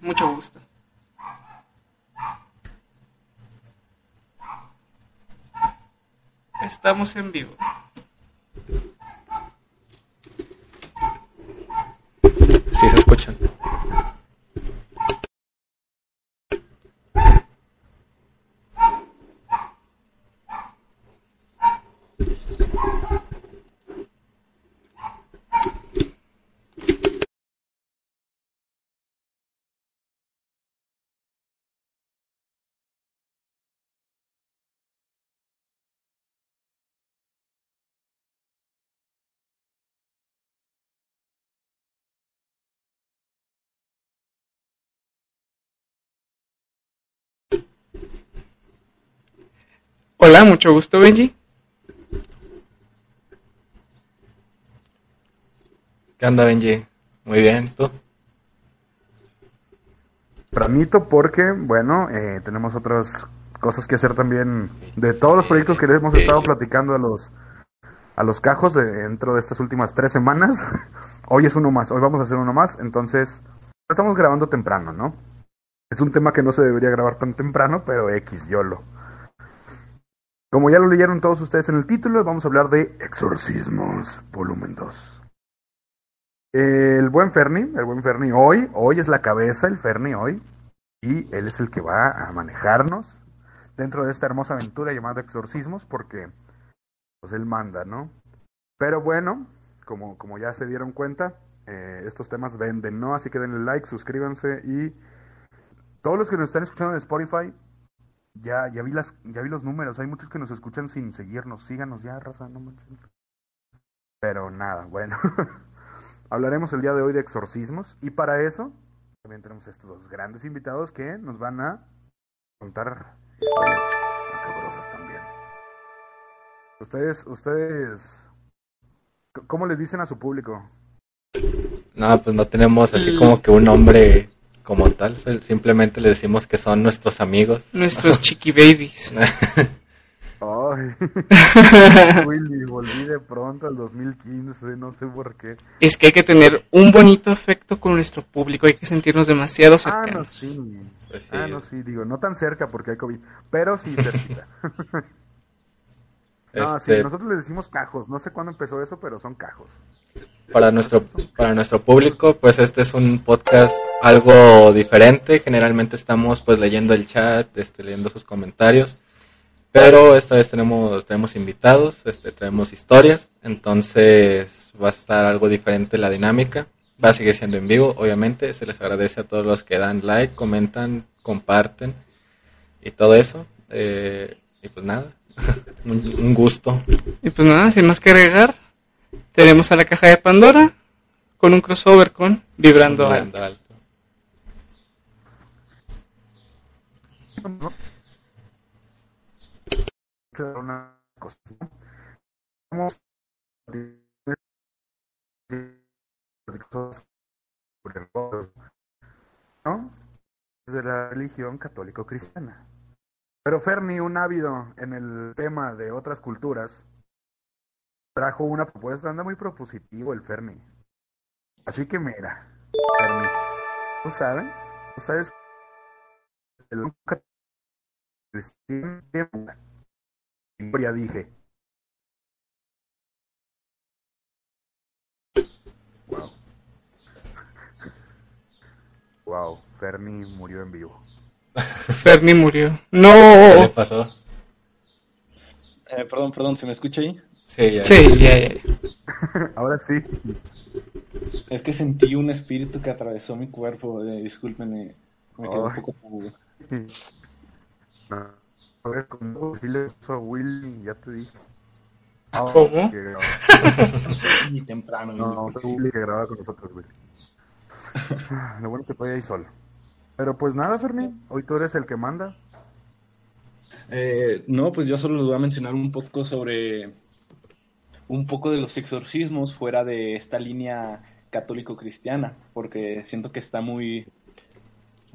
Mucho gusto. Estamos en vivo. Sí, se escuchan. Hola, mucho gusto, Benji. ¿Qué onda, Benji? Muy bien, ¿tú? Pramito porque, bueno, eh, tenemos otras cosas que hacer también de todos los proyectos que les hemos estado platicando a los a los cajos de- dentro de estas últimas tres semanas. Hoy es uno más, hoy vamos a hacer uno más, entonces estamos grabando temprano, ¿no? Es un tema que no se debería grabar tan temprano, pero X, YOLO. Como ya lo leyeron todos ustedes en el título, vamos a hablar de Exorcismos, volumen 2. El buen Ferni, el buen Ferni hoy, hoy es la cabeza, el Ferni hoy, y él es el que va a manejarnos dentro de esta hermosa aventura llamada Exorcismos, porque pues él manda, ¿no? Pero bueno, como, como ya se dieron cuenta, eh, estos temas venden, ¿no? Así que denle like, suscríbanse y todos los que nos están escuchando en Spotify, ya, ya vi las, ya vi los números, hay muchos que nos escuchan sin seguirnos, síganos ya, raza, no manches. Pero nada, bueno. Hablaremos el día de hoy de exorcismos y para eso también tenemos estos dos grandes invitados que nos van a contar historias macabrosas también. Ustedes, ustedes, ¿cómo les dicen a su público? No, pues no tenemos así como que un nombre como tal, simplemente le decimos que son nuestros amigos. Nuestros chiqui babies. Ay, Willy, volví de pronto al 2015, no sé por qué. Es que hay que tener un bonito afecto con nuestro público, hay que sentirnos demasiado Ah, no, cercanos. sí. Pues sí. Ah, no, sí, digo, no tan cerca porque hay COVID, pero sí cerquita. No, Este, sí, nosotros les decimos cajos. No sé cuándo empezó eso, pero son cajos. para nuestro para nuestro público, pues este es un podcast algo diferente. Generalmente estamos pues leyendo el chat, este, leyendo sus comentarios, pero esta vez tenemos tenemos invitados, este, traemos historias, entonces va a estar algo diferente la dinámica. Va a seguir siendo en vivo, obviamente. Se les agradece a todos los que dan like, comentan, comparten y todo eso. Eh, y pues nada, un, un gusto. Y pues nada, sin más que agregar, tenemos a la caja de Pandora con un crossover con Vibrando Vibrando Alto. alto. una cosa, ¿no? Vamos ¿no? de la religión católico-cristiana. Pero Ferni, un ávido en el tema de otras culturas, trajo una propuesta, anda muy propositivo el Ferni. Así que mira, Ferni, ¿tú sabes? ¿Tú sabes? El ya dije. Wow. Wow, Ferni murió en vivo. Ferni murió. ¿Qué le No. pasó? Eh, perdón, perdón, ¿se me escucha ahí? Sí, ya. Sí, ya, ya. Ahora sí. Es que sentí un espíritu que atravesó mi cuerpo. eh, discúlpenme, me quedé un poco. No. A ver, ¿cómo si le pasó a Willy? Ya te dije. Ah, ¿Cómo? que. Ni temprano. No, Willy que grababa con nosotros, Willy. Lo bueno que estoy ahí solo. Pero pues nada, Ferni, hoy tú eres el que manda. Eh, no, pues yo solo les voy a mencionar un poco sobre un poco de los exorcismos fuera de esta línea católico-cristiana, porque siento que está muy,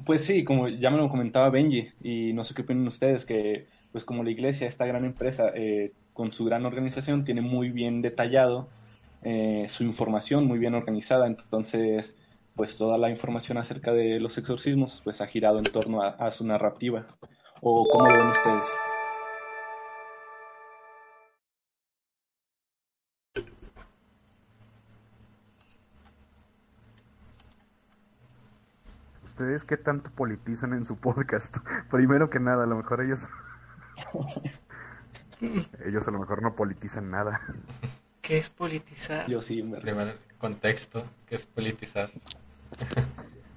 pues sí, como ya me lo comentaba Benji, y no sé qué opinan ustedes, que pues como la iglesia, esta gran empresa, eh, con su gran organización, tiene muy bien detallado eh, su información, muy bien organizada, entonces pues toda la información acerca de los exorcismos pues ha girado en torno a, a su narrativa. ¿O cómo lo ven ustedes? ¿Ustedes qué tanto politizan en su podcast? Primero que nada, a lo mejor ellos... ellos a lo mejor no politizan nada. ¿Qué es politizar? Yo sí, me Primer contexto, que es politizar.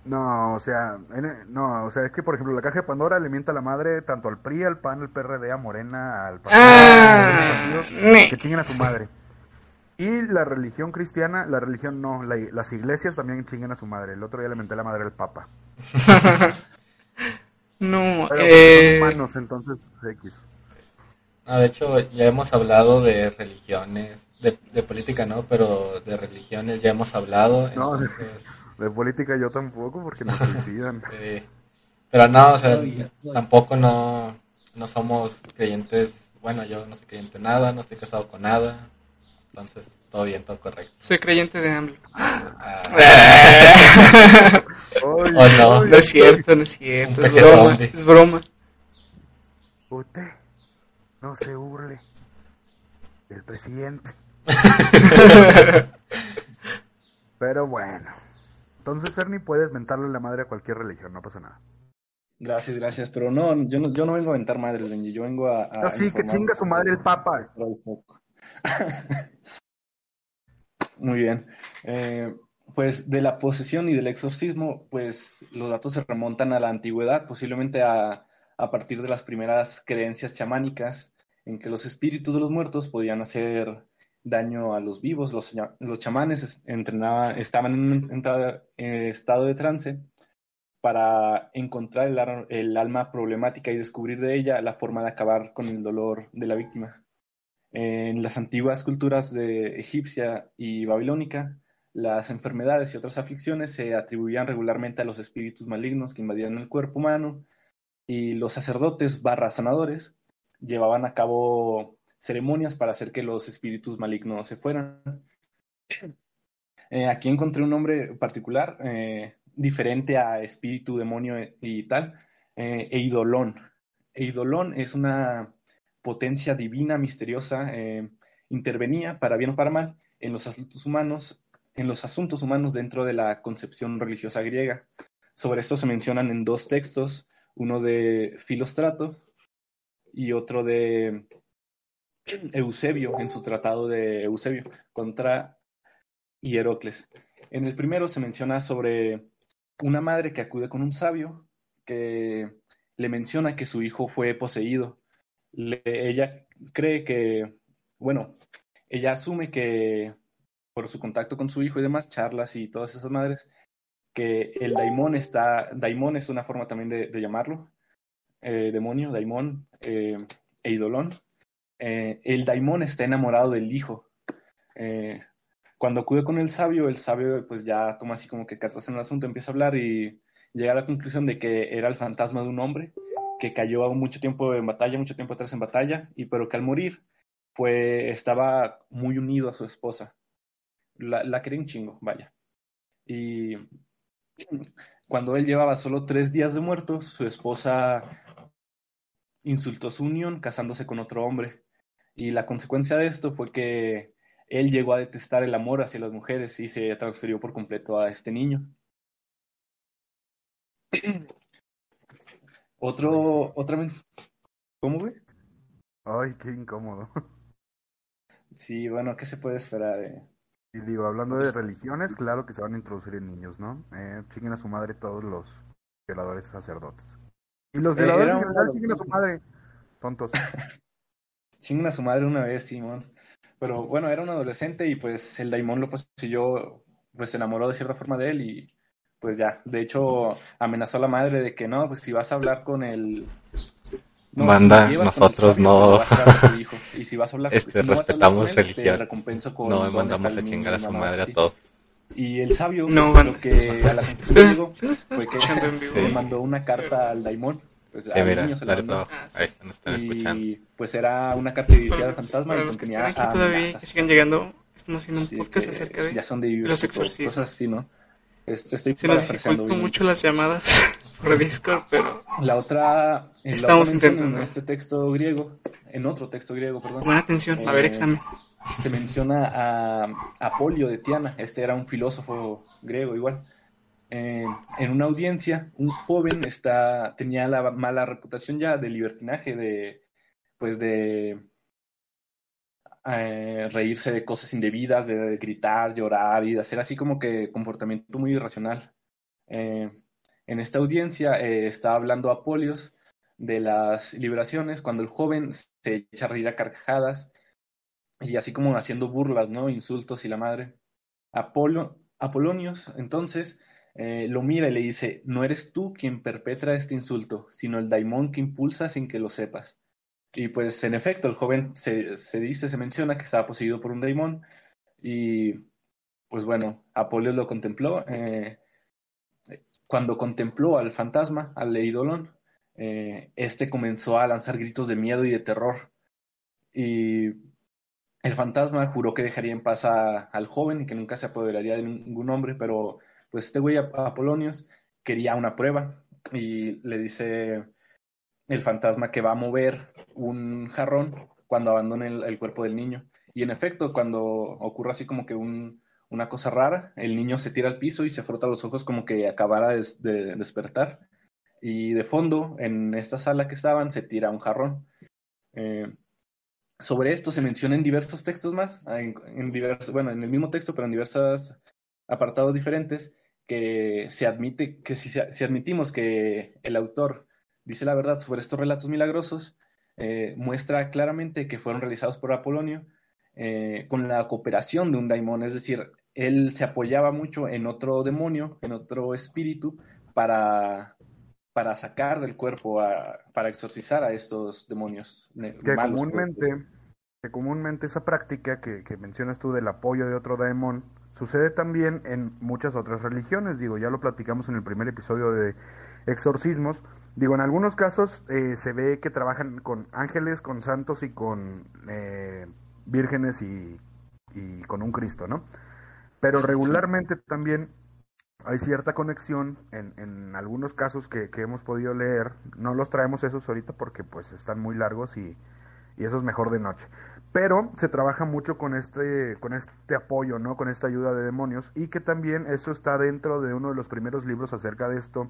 No, o sea, en- no, o sea, es que por ejemplo la caja de Pandora le mienta a la madre tanto al PRI, al PAN, al PRD, a Morena, al PAN, Ah, que chinguen a su madre. Y la religión cristiana, la religión no, la- las iglesias también chinguen a su madre. El otro día le menté a la madre al Papa. No, Pero eh, son humanos, entonces X. Ah, de hecho, ya hemos hablado de religiones, de, de política no, pero de religiones ya hemos hablado. No, de- política yo tampoco, porque nos suicidan. sí. Pero no, o sea, tampoco no, no somos creyentes. Bueno, yo no soy creyente en nada, no estoy casado con nada. Entonces, todo bien, todo correcto. soy creyente de AMLO. Ah, Oh, no. No es cierto, no es cierto, es broma, es broma. Usted no se burle del presidente. Pero bueno. Entonces, Ernie, puedes mentarle la madre a cualquier religión, no pasa nada. Gracias, gracias. Pero no, yo no, yo no vengo a aventar madres, Benji. Yo vengo a. a Así que informar chinga su madre el Papa. Muy bien. Eh, pues de la posesión y del exorcismo, pues los datos se remontan a la antigüedad, posiblemente a, a partir de las primeras creencias chamánicas, en que los espíritus de los muertos podían hacer daño a los vivos. Los, cha- los chamanes es- entrenaban, estaban en un entrada- eh, estado de trance para encontrar el, el alma problemática y descubrir de ella la forma de acabar con el dolor de la víctima. En las antiguas culturas de egipcia y babilónica, las enfermedades y otras aflicciones se atribuían regularmente a los espíritus malignos que invadían el cuerpo humano y los sacerdotes barra sanadores llevaban a cabo ceremonias para hacer que los espíritus malignos se fueran. Eh, aquí encontré un nombre particular, eh, diferente a espíritu, demonio y tal, eh, Eidolón. Eidolón es una potencia divina, misteriosa, eh, intervenía para bien o para mal en los asuntos humanos, en los asuntos humanos dentro de la concepción religiosa griega. Sobre esto se mencionan en dos textos, uno de Filostrato y otro de Eusebio, en su tratado de Eusebio, contra Hierocles. En el primero se menciona sobre una madre que acude con un sabio que le menciona que su hijo fue poseído. Ella cree que, bueno, ella asume que por su contacto con su hijo y demás, charlas y todas esas madres, que el daimón está, daimón es una forma también de, de llamarlo, eh, demonio, daimón, eh, eidolón. Eh, el daimón está enamorado del hijo. Eh, cuando acude con el sabio, el sabio pues ya toma así como que cartas en el asunto, empieza a hablar y llega a la conclusión de que era el fantasma de un hombre que cayó mucho tiempo en batalla, mucho tiempo atrás en batalla, y pero que al morir fue, estaba muy unido a su esposa. La, la quería un chingo, vaya. Y cuando él llevaba solo tres días de muerto, su esposa insultó su unión casándose con otro hombre. Y la consecuencia de esto fue que él llegó a detestar el amor hacia las mujeres y se transfirió por completo a este niño. Otro, otra vez. ¿Cómo, güey? Ay, qué incómodo. Sí, bueno, ¿qué se puede esperar? eh? Y digo, hablando de religiones, claro que se van a introducir en niños, ¿no? Eh, chinguen a su madre todos los violadores sacerdotes. Y los Eh, violadores una general chinguen a su madre. Tontos. Chinguen a su madre una vez, Simón. Pero bueno, era un adolescente y pues el daimón lo poseyó, pues se enamoró de cierta forma de él y pues ya. De hecho, amenazó a la madre de que no, pues si vas a hablar con el... No, si el nosotros sabio, no- hijo. Y si vas a hablar, Este, si no vas a hablar respetamos con él, te religión. recompenso con No mandamos a chingar a su madre a todos. Y el sabio, No, lo van- que a la conclusión llegó ¿sí lo fue que Sí. mandó una carta al daimón. Pues, Sí, al mira, niño se la para Ah, sí. Ahí están, están escuchando. Y pues era una carta dirigida al fantasma y que contenía están aquí todavía y que sigan llegando, estamos haciendo un Así podcast que acerca de ya son de los exorcismos. cosas así, ¿no? Es- Estoy Se nos dificultó mucho las llamadas por Discord, pero La otra, en la Estamos otra mención, intentando. en este texto griego, en otro texto griego, perdón, buena atención. A ver, Eh, examen. se menciona a Apolio de Tiana, este era un filósofo griego igual. Eh, en una audiencia, un joven está, tenía la mala reputación ya de libertinaje, de pues de eh, reírse de cosas indebidas, de, gritar, llorar y de hacer así como que comportamiento muy irracional. Eh, en esta audiencia eh, está hablando Apolios de las liberaciones cuando el joven se echa a reír a carcajadas y así como haciendo burlas, ¿no? Insultos y la madre. Apolo, Apolonios, entonces, eh, lo mira y le dice, no eres tú quien perpetra este insulto, sino el daimón que impulsa sin que lo sepas. Y pues, en efecto, el joven se, se dice, se menciona que estaba poseído por un daimón y, pues bueno, Apolios lo contempló. eh, cuando contempló al fantasma, al eidolon, eh, este comenzó a lanzar gritos de miedo y de terror. Y el fantasma juró que dejaría en paz a- al joven y que nunca se apoderaría de ningún hombre, pero pues este güey Ap- Apolonios quería una prueba y le dice el fantasma que va a mover un jarrón cuando abandone el, cuerpo del niño. Y en efecto, cuando ocurre así como que un- una cosa rara, el niño se tira al piso y se frota los ojos como que acabara de, de despertar. Y de fondo, en esta sala que estaban, se tira un jarrón. Eh, sobre esto se menciona en diversos textos más, en diversos, bueno, en el mismo texto, pero en diversos apartados diferentes, que se admite, que si, si admitimos que el autor dice la verdad sobre estos relatos milagrosos, eh, muestra claramente que fueron realizados por Apolonio eh, con la cooperación de un daimón, es decir, él se apoyaba mucho en otro demonio, en otro espíritu, para, para sacar del cuerpo, a- para exorcizar a estos demonios Que malos. comúnmente, que comúnmente esa práctica que, que mencionas tú del apoyo de otro daemon sucede también en muchas otras religiones. Digo, ya lo platicamos en el primer episodio de exorcismos. Digo, en algunos casos eh, se ve que trabajan con ángeles, con santos y con eh, vírgenes y, y con un Cristo, ¿no? Pero regularmente también hay cierta conexión en, en algunos casos que, que hemos podido leer. No los traemos esos ahorita porque pues están muy largos y, y eso es mejor de noche. Pero se trabaja mucho con este, con este apoyo, ¿no? Con esta ayuda de demonios y que también eso está dentro de uno de los primeros libros acerca de esto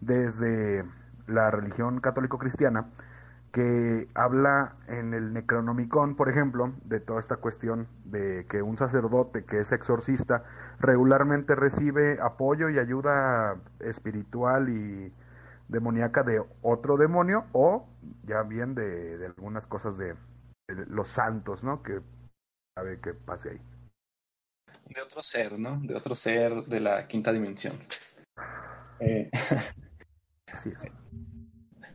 desde la religión católico-cristiana que habla en el Necronomicon, por ejemplo, de toda esta cuestión de que un sacerdote que es exorcista regularmente recibe apoyo y ayuda espiritual y demoníaca de otro demonio o ya bien de, de algunas cosas de, de los santos, ¿no? Que sabe que pase ahí. de otro ser, ¿no? De otro ser de la quinta dimensión. Eh, Así es.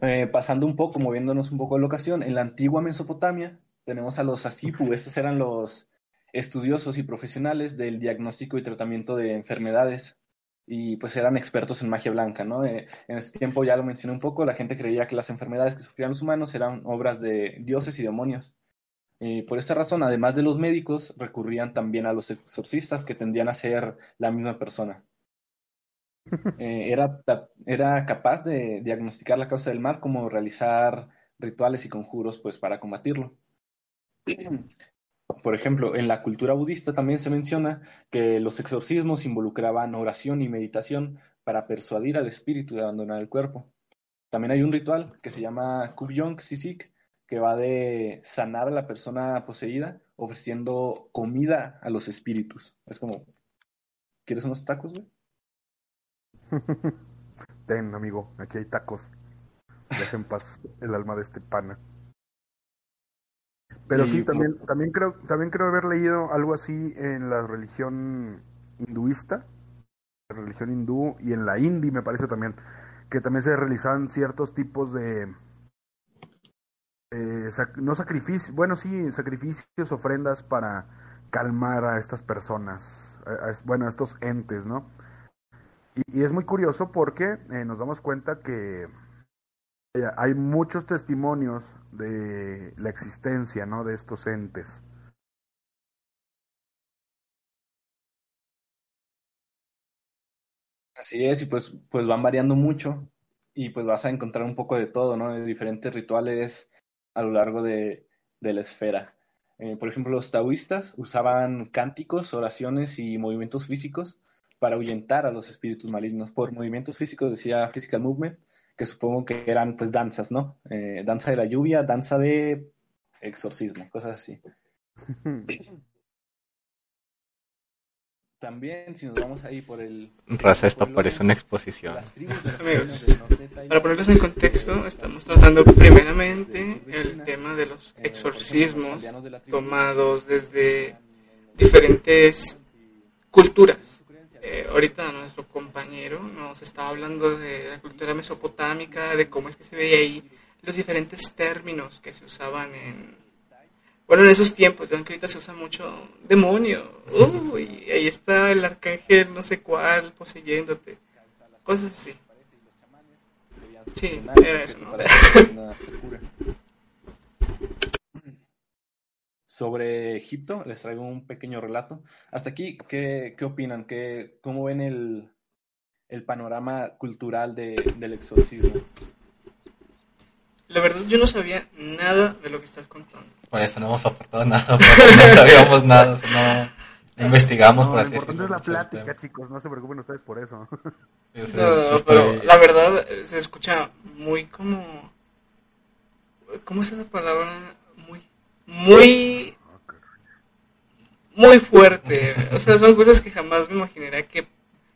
eh, pasando un poco, moviéndonos un poco de la ocasión, en la antigua Mesopotamia tenemos a los Asipu, estos eran los estudiosos y profesionales del diagnóstico y tratamiento de enfermedades y pues eran expertos en magia blanca, ¿no? Eh, en ese tiempo ya lo mencioné un poco, la gente creía que las enfermedades que sufrían los humanos eran obras de dioses y demonios. Y por esta razón, además de los médicos, recurrían también a los exorcistas que tendían a ser la misma persona. Eh, era, era capaz de diagnosticar la causa del mal como realizar rituales y conjuros pues para combatirlo. Por ejemplo, en la cultura budista también se menciona que los exorcismos involucraban oración y meditación para persuadir al espíritu de abandonar el cuerpo. También hay un ritual que se llama Kubyong Sisik, que va de sanar a la persona poseída ofreciendo comida a los espíritus. Es como, ¿quieres unos tacos, güey? Ten, amigo, aquí hay tacos. Deja en paz el alma de este pana. Pero sí, por- también, también creo, también creo haber leído algo así en la religión hinduista, la religión hindú y en la hindi me parece también, que también se realizaban ciertos tipos de no sacrificios, bueno sí, sacrificios, ofrendas para calmar a estas personas, a- bueno, a estos entes, ¿no? Y, y es muy curioso porque eh, nos damos cuenta que eh, hay muchos testimonios de la existencia, ¿no? De estos entes. Así es, y pues, pues van variando mucho y pues vas a encontrar un poco de todo, ¿no? De diferentes rituales a lo largo de, de la esfera. Eh, por ejemplo, los taoístas usaban cánticos, oraciones y movimientos físicos para ahuyentar a los espíritus malignos. Por movimientos físicos decía physical movement, que supongo que eran pues danzas, ¿no? Eh, danza de la lluvia, danza de exorcismo, cosas así. También, si nos vamos ahí por el... Raza, esto parece una exposición. Para ponerlos en contexto, estamos tratando primeramente el tema de los exorcismos tomados desde diferentes culturas. Eh, ahorita nuestro compañero nos estaba hablando de la cultura mesopotámica, de cómo es que se veía ahí los diferentes términos que se usaban en bueno, en esos tiempos, aunque ahorita se usa mucho demonio, uy, ahí está el arcángel no sé cuál poseyéndote, cosas así. Sí, era eso, ¿no? Sobre Egipto, les traigo un pequeño relato. Hasta aquí, ¿qué, qué opinan? ¿Qué, ¿Cómo ven el, el panorama cultural de, del exorcismo? La verdad, yo no sabía nada de lo que estás contando. Por eso no hemos aportado nada, porque no sabíamos nada, no, investigamos, por así es la plática, chicos, no se preocupen ustedes por eso. No, pero la verdad se escucha muy como... ¿Cómo es esa palabra? Muy... Muy... Muy fuerte. O sea, son cosas que jamás me imaginaría que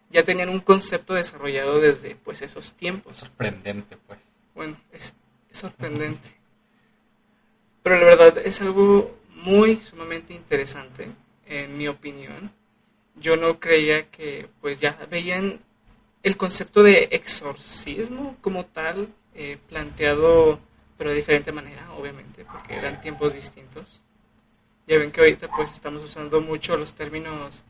ya tenían un concepto desarrollado desde pues esos tiempos. Sorprendente, pues. Bueno, es sorprendente. Pero la verdad es algo muy sumamente interesante, en mi opinión. Yo no creía que pues ya veían el concepto de exorcismo como tal eh, planteado, pero de diferente manera, obviamente, porque eran tiempos distintos. Ya ven que ahorita pues estamos usando mucho los términos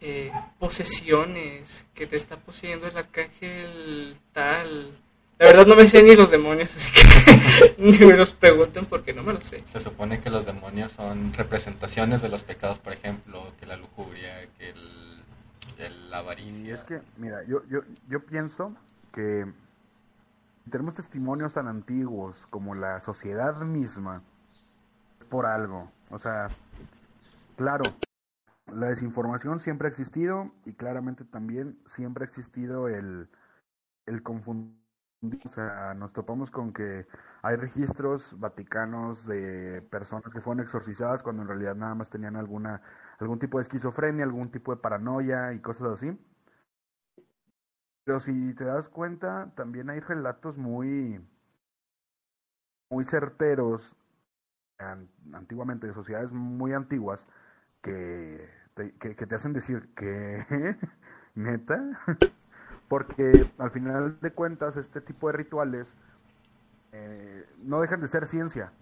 eh, posesiones, que te está poseyendo el arcángel tal, la verdad no me sé ni los demonios, así que ni me los pregunten porque no me lo sé. Se supone que los demonios son representaciones de los pecados, por ejemplo, que la lujuria, que el, el avaricia. Y es que, mira, yo, yo, yo pienso que tenemos testimonios tan antiguos como la sociedad misma, por algo. O sea, claro, la desinformación siempre ha existido y claramente también siempre ha existido el, el confundir o sea, nos topamos con que hay registros vaticanos de personas que fueron exorcizadas cuando en realidad nada más tenían alguna algún tipo de esquizofrenia, algún tipo de paranoia y cosas así. Pero si te das cuenta, también hay relatos muy muy certeros antiguamente de sociedades muy antiguas que que, que te hacen decir que neta porque al final de cuentas este tipo de rituales eh, no dejan de ser ciencia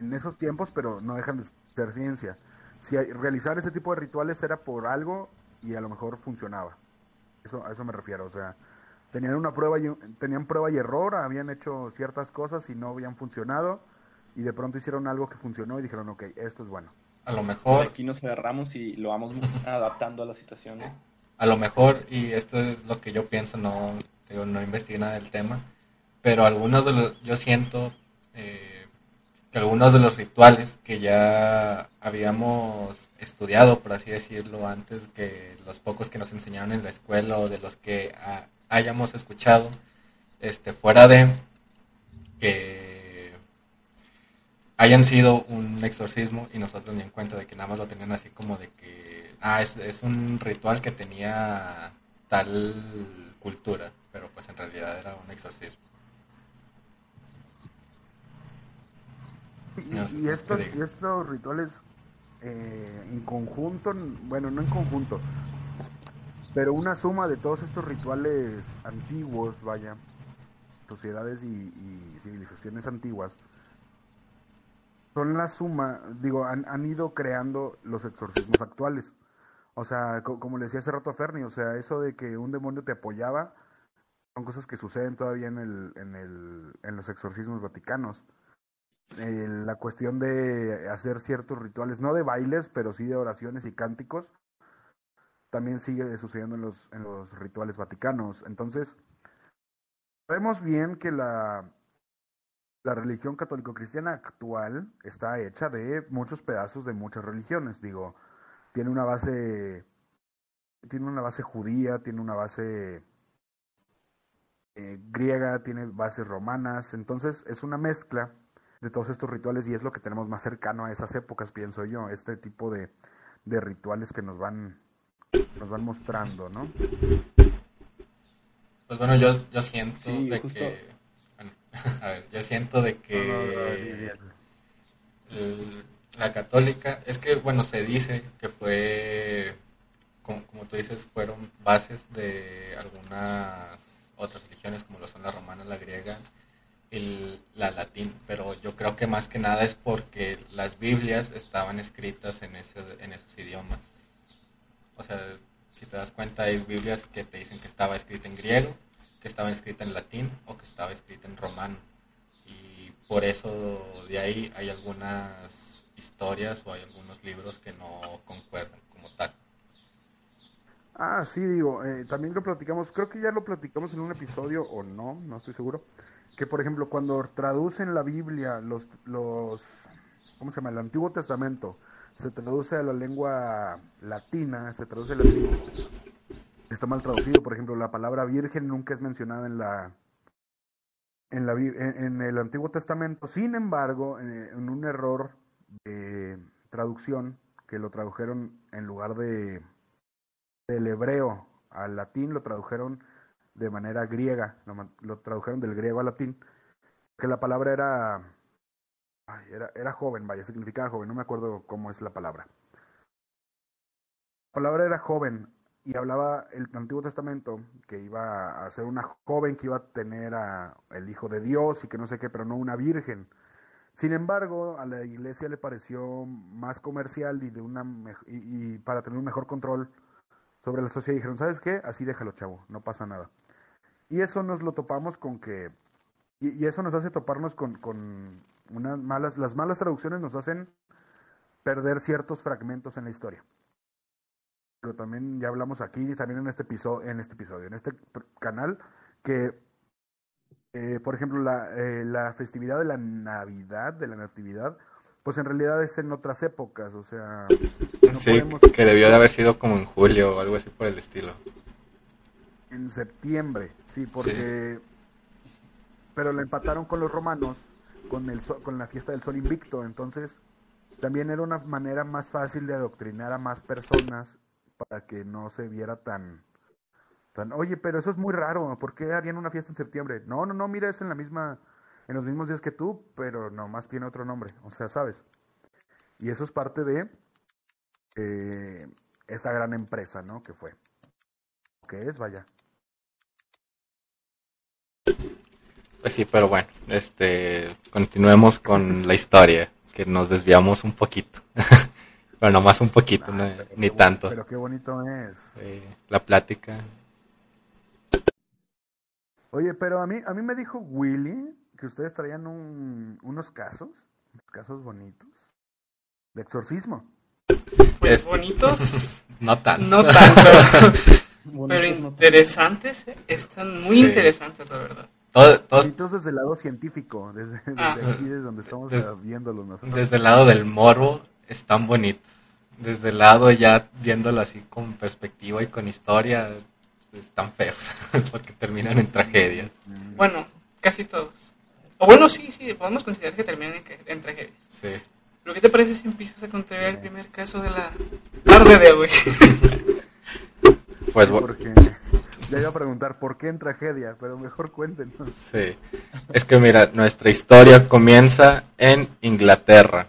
en esos tiempos, pero no dejan de ser ciencia. Si realizar ese tipo de rituales era por algo y a lo mejor funcionaba. Eso, a eso me refiero, o sea, tenían una prueba y, tenían prueba y error, habían hecho ciertas cosas y no habían funcionado y de pronto hicieron algo que funcionó y dijeron, ok, esto es bueno. A lo mejor... Aquí nos agarramos y lo vamos adaptando a la situación. ¿eh? A lo mejor, y esto es lo que yo pienso, no, digo, no investigué nada del tema, pero algunos de los, yo siento eh, que algunos de los rituales que ya habíamos estudiado, por así decirlo, antes que los pocos que nos enseñaron en la escuela o de los que hayamos escuchado, este, fuera de que hayan sido un exorcismo y nosotros ni en cuenta de que nada más lo tenían así como de que ah, es, es un ritual que tenía tal cultura, pero pues en realidad era un exorcismo. Y, estos, estos rituales eh, en conjunto, bueno, no en conjunto, pero una suma de todos estos rituales antiguos, vaya, sociedades y, y civilizaciones antiguas, son la suma, digo, han, han ido creando los exorcismos actuales. O sea, como le decía hace rato a Ferni, o sea, eso de que un demonio te apoyaba, son cosas que suceden todavía en, el, en, el, en los exorcismos vaticanos. Eh, la cuestión de hacer ciertos rituales, no de bailes, pero sí de oraciones y cánticos, también sigue sucediendo en los, en los rituales vaticanos. Entonces, vemos bien que la, la religión católico-cristiana actual está hecha de muchos pedazos de muchas religiones. Digo, tiene una base, tiene una base judía, tiene una base eh, griega, tiene bases romanas. Entonces, es una mezcla de todos estos rituales y es lo que tenemos más cercano a esas épocas, pienso yo, este tipo de, de rituales que nos van nos van mostrando, ¿no? Pues bueno, yo, yo siento de que bueno, a ver, yo siento de que el, la católica es que bueno se dice que fue como, como tú dices fueron bases de algunas otras religiones como lo son la romana, la griega el, la latín, pero yo creo que más que nada es porque las Biblias estaban escritas en, ese, en esos idiomas. O sea, si te das cuenta, hay Biblias que te dicen que estaba escrita en griego, que estaba escrita en latín o que estaba escrita en romano. Y por eso de ahí hay algunas historias o hay algunos libros que no concuerdan como tal. Ah, sí, digo, eh, también lo platicamos, creo que ya lo platicamos en un episodio o no, no estoy seguro, que por ejemplo cuando traducen la Biblia, los, los, ¿cómo se llama? El Antiguo Testamento, se traduce a la lengua latina, se traduce al latín, está mal traducido, por ejemplo, la palabra virgen nunca es mencionada en la, en, la, en, en el Antiguo Testamento, sin embargo, eh, en un error de traducción, que lo tradujeron en lugar de del hebreo al latín, lo tradujeron de manera griega, lo, lo tradujeron del griego al latín, que la palabra era, ay, era, era joven, vaya, significaba joven, no me acuerdo cómo es la palabra. La palabra era joven y hablaba el Antiguo Testamento que iba a ser una joven que iba a tener a el Hijo de Dios y que no sé qué, pero no una virgen. Sin embargo, a la iglesia le pareció más comercial y de una y, y para tener un mejor control sobre la sociedad dijeron, ¿sabes qué? Así déjalo, chavo, no pasa nada. Y eso nos lo topamos con que, y, y eso nos hace toparnos con, con unas malas, las malas traducciones nos hacen perder ciertos fragmentos en la historia. Pero también ya hablamos aquí, también en este episodio, en este episodio, en este canal, que, eh, por ejemplo, la, eh, la festividad de la Navidad, de la Natividad, pues en realidad es en otras épocas, o sea... No sí, podemos... que debió de haber sido como en julio o algo así por el estilo. En septiembre, sí, porque... Sí. Pero la empataron con los romanos, con, el sol, con la fiesta del sol invicto, entonces también era una manera más fácil de adoctrinar a más personas para que no se viera tan... Oye, pero eso es muy raro, ¿por qué harían una fiesta en septiembre? No, no, no, mira, es en la misma en los mismos días que tú, pero nomás tiene otro nombre, o sea, ¿sabes? Y eso es parte de eh, esa gran empresa, ¿no? Que fue. ¿Qué es? Vaya. Pues sí, pero bueno, este, continuemos con la historia, que nos desviamos un poquito. pero nomás un poquito, no, ni tanto. Pero qué bonito es. La plática. Oye, pero a mí, a mí me dijo Willy que ustedes traían un, unos casos, unos casos bonitos, de exorcismo. Pues es, bonitos. no tanto. No tanto. pero interesantes, ¿eh? están muy sí. interesantes, la verdad. Todo, todos... Bonitos desde el lado científico, desde, desde ah. aquí, desde donde estamos viéndolos nosotros. Desde el lado del morbo, están bonitos. Desde el lado ya viéndolo así con perspectiva y con historia, están feos, porque terminan en tragedias. Bueno, casi todos. O bueno, sí, sí, podemos considerar que terminan en, en tragedias. Sí. ¿Pero qué te parece si empiezas a contar el primer caso de la tarde de hoy? pues porque ya iba a preguntar por qué en tragedia, pero mejor cuéntenos. Sí. Es que mira, nuestra historia comienza en Inglaterra.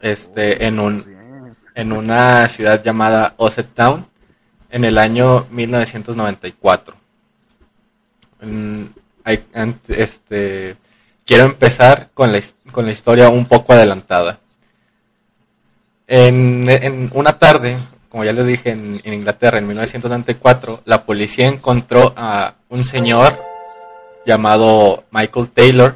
Este, oh, en un bien. en una ciudad llamada Osset Town en el año 1994. En, hay, este, quiero empezar con la, con la historia un poco adelantada. En, en una tarde, como ya les dije, en, en, Inglaterra, en 1994, la policía encontró a un señor llamado Michael Taylor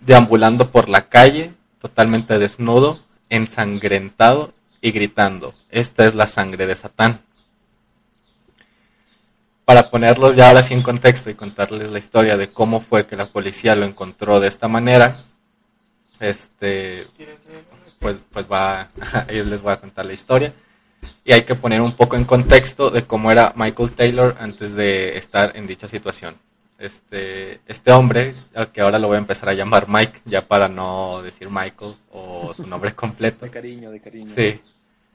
deambulando por la calle, totalmente desnudo, ensangrentado y gritando, esta es la sangre de Satán. Para ponerlos ya ahora sí en contexto y contarles la historia de cómo fue que la policía lo encontró de esta manera, este, pues, pues va, ellos les voy a contar la historia. Y hay que poner un poco en contexto de cómo era Michael Taylor antes de estar en dicha situación. Este, este hombre, al que ahora lo voy a empezar a llamar Mike, ya para no decir Michael o su nombre completo. De cariño, de cariño. Sí,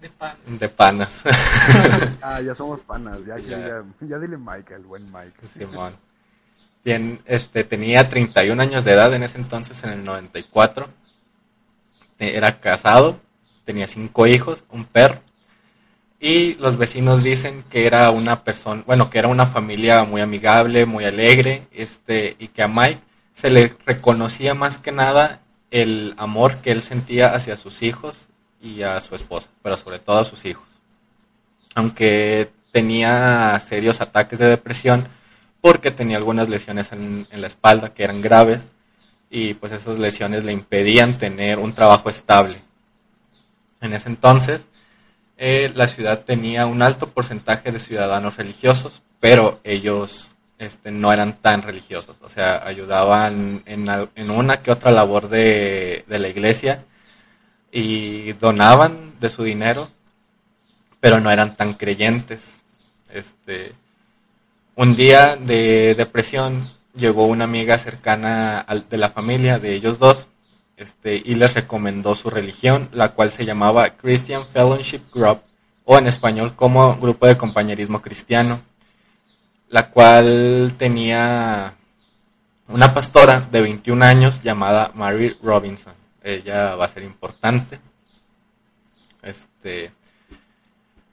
De pan. de panas. Ah, ya somos panas, ya, que Ya. ya dile Mike, el buen Mike. Simón. Tien- este, tenía 31 años de edad en ese entonces, en el 94. Te- Era casado, tenía cinco hijos, un perro. Y los vecinos dicen que era una persona, bueno, que era una familia muy amigable, muy alegre, este, y que a Mike se le reconocía más que nada el amor que él sentía hacia sus hijos y a su esposa, pero sobre todo a sus hijos aunque tenía serios ataques de depresión porque tenía algunas lesiones en, la espalda que eran graves y pues esas lesiones le impedían tener un trabajo estable. En ese entonces, eh, la ciudad tenía un alto porcentaje de ciudadanos religiosos, pero ellos este, no eran tan religiosos, o sea, ayudaban en, una que otra labor de la iglesia y donaban de su dinero, pero no eran tan creyentes. Este, un día de depresión llegó una amiga cercana al- de la familia de ellos dos este, y les recomendó su religión, la cual se llamaba Christian Fellowship Group, o en español como Grupo de Compañerismo Cristiano, la cual tenía una pastora de 21 años llamada Mary Robinson. Ella va a ser importante. Este,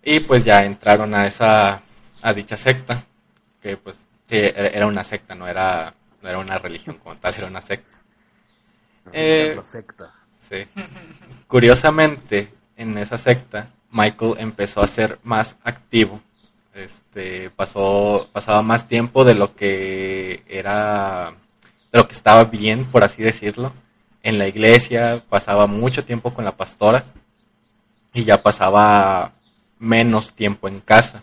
y pues ya entraron a esa a dicha secta, que pues sí, era era una secta, no era, no era una religión como tal, era una secta. Eh, sectas. Sí. Curiosamente, en esa secta, Michael empezó a ser más activo. Este, pasó, pasaba más tiempo de lo que era, de lo que estaba bien, por así decirlo. En la iglesia, pasaba mucho tiempo con la pastora y ya pasaba menos tiempo en casa.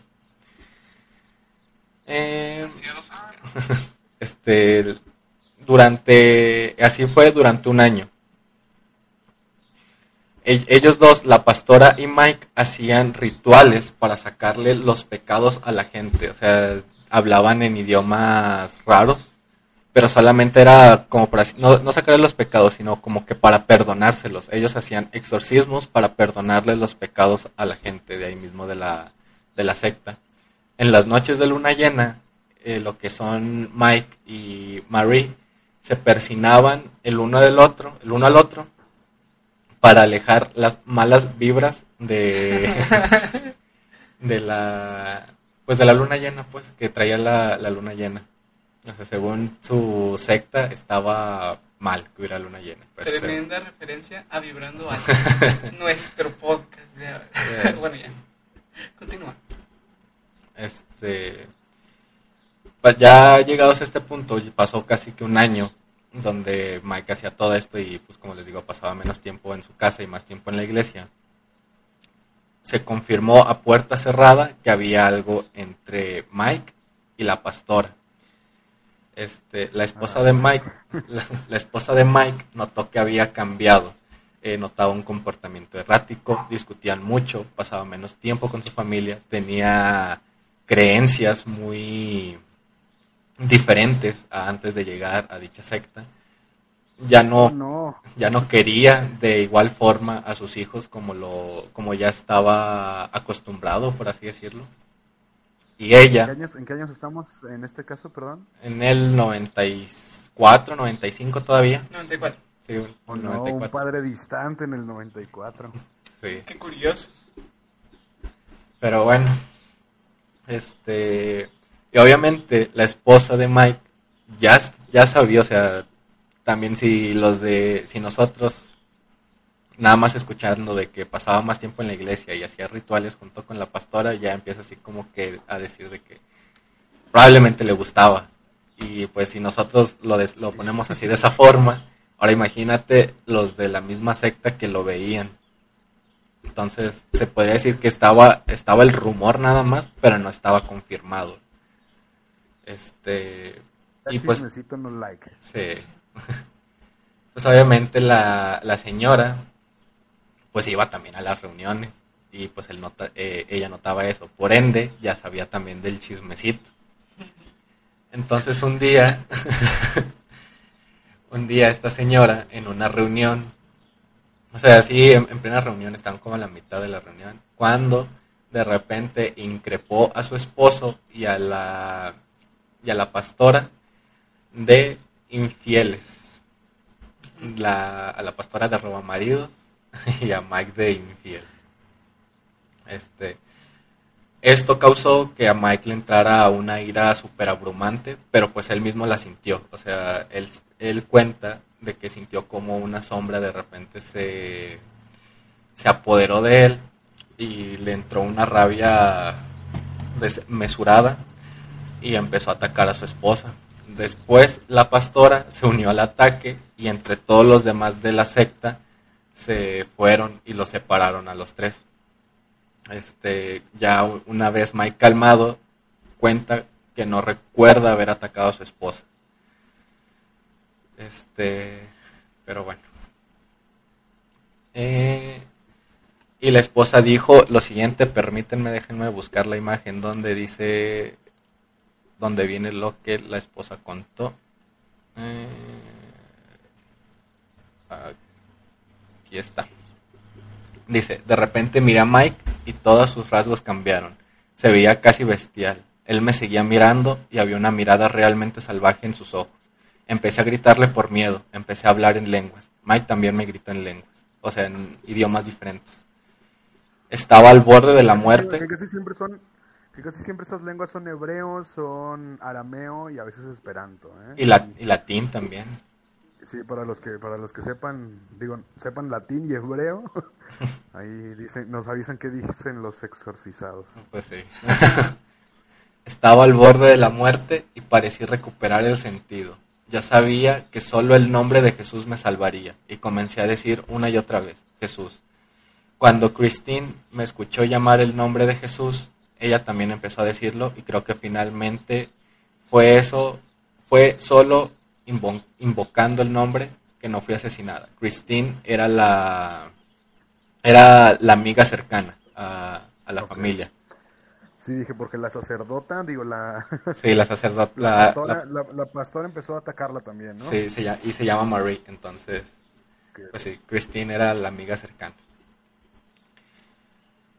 Eh, este, durante, así fue durante un año. Ellos dos, la pastora y Mike, hacían rituales para sacarle los pecados a la gente. O sea, hablaban en idiomas raros, pero solamente era como para, no, no sacarle los pecados, sino como que para perdonárselos. Ellos hacían exorcismos para perdonarle los pecados a la gente de ahí mismo de la, de la secta. En las noches de luna llena, eh, lo que son Mike y Marie se persinaban el uno del otro, el uno al otro, para alejar las malas vibras de, de la pues de la luna llena, pues, que traía la, la luna llena. O sea, según su secta estaba mal que hubiera luna llena. Pues, Tremenda referencia a Vibrando Alto, nuestro podcast. ya. Bueno, ya. Continúa. Este, pues ya llegados a este punto, pasó casi que un año donde Mike hacía todo esto y pues como les digo, pasaba menos tiempo en su casa y más tiempo en la iglesia. Se confirmó a puerta cerrada que había algo entre Mike y la pastora. Este, la esposa de Mike, la, la esposa de Mike notó que había cambiado. Eh, notaba un comportamiento errático, discutían mucho, pasaba menos tiempo con su familia, tenía creencias muy diferentes a antes de llegar a dicha secta. Ya no, No, ya no quería de igual forma a sus hijos como lo como ya estaba acostumbrado, por así decirlo. Y ¿En qué, ella, años, ¿En qué años estamos en este caso, perdón? en el 94, 95 todavía, 94. sí, un- Oh, un no, un 94, padre distante en el 94. sí. Qué curioso. Pero bueno, este, y obviamente la esposa de Mike ya, ya sabía, o sea, también si los de, si nosotros nada más escuchando de que pasaba más tiempo en la iglesia y hacía rituales junto con la pastora, ya empieza así como que a decir de que probablemente le gustaba. Y pues si nosotros lo, des- lo ponemos así de esa forma, ahora imagínate los de la misma secta que lo veían. Entonces se podría decir que estaba, estaba el rumor nada más, pero no estaba confirmado. Este, y pues... Necesito no like. Sí. pues obviamente la, la señora, pues iba también a las reuniones y pues él nota, eh, ella notaba eso. Por ende, ya sabía también del chismecito. Entonces un día, un día esta señora en una reunión, o sea, así en, plena reunión, estaban como a la mitad de la reunión, cuando de repente increpó a su esposo y a la, y a la pastora de infieles. La, a la pastora de roba maridos y a Mike de infiel. Este, esto causó que a Mike le entrara una ira súper abrumante, pero pues él mismo la sintió. O sea, él, él cuenta de que sintió como una sombra de repente se, se apoderó de él y le entró una rabia desmesurada y empezó a atacar a su esposa. Después la pastora se unió al ataque y entre todos los demás de la secta se fueron y los separaron a los tres. Este, ya una vez Mike calmado cuenta que no recuerda haber atacado a su esposa. Este, pero bueno. Eh, y la esposa dijo lo siguiente, permítanme, déjenme buscar la imagen donde dice, donde viene lo que la esposa contó. Eh, aquí está. Dice, de repente miré a Mike y todos sus rasgos cambiaron. Se veía casi bestial. Él me seguía mirando y había una mirada realmente salvaje en sus ojos. Empecé a gritarle por miedo, empecé a hablar en lenguas. Mike también me gritó en lenguas, o sea, en idiomas diferentes. Estaba al borde de la muerte. Que casi siempre son, que casi siempre esas lenguas son hebreo, son arameo y a veces esperanto. ¿eh? Y, la, y latín también. Sí, para los que para los que sepan, digo, sepan latín y hebreo, ahí dicen, nos avisan qué dicen los exorcizados. Pues sí. Estaba al borde de la muerte y parecía recuperar el sentido. Ya sabía que solo el nombre de Jesús me salvaría y comencé a decir una y otra vez, Jesús. Cuando Christine me escuchó llamar el nombre de Jesús, ella también empezó a decirlo y creo que finalmente fue eso, fue solo invocando el nombre que no fui asesinada. Christine era la, era la amiga cercana a, la familia. Sí, dije, porque la sacerdota, digo, la... Sí, la sacerdota... La, pastora, empezó a atacarla también, ¿no? Sí, y se llama Marie, entonces... Pues sí, Christine era la amiga cercana.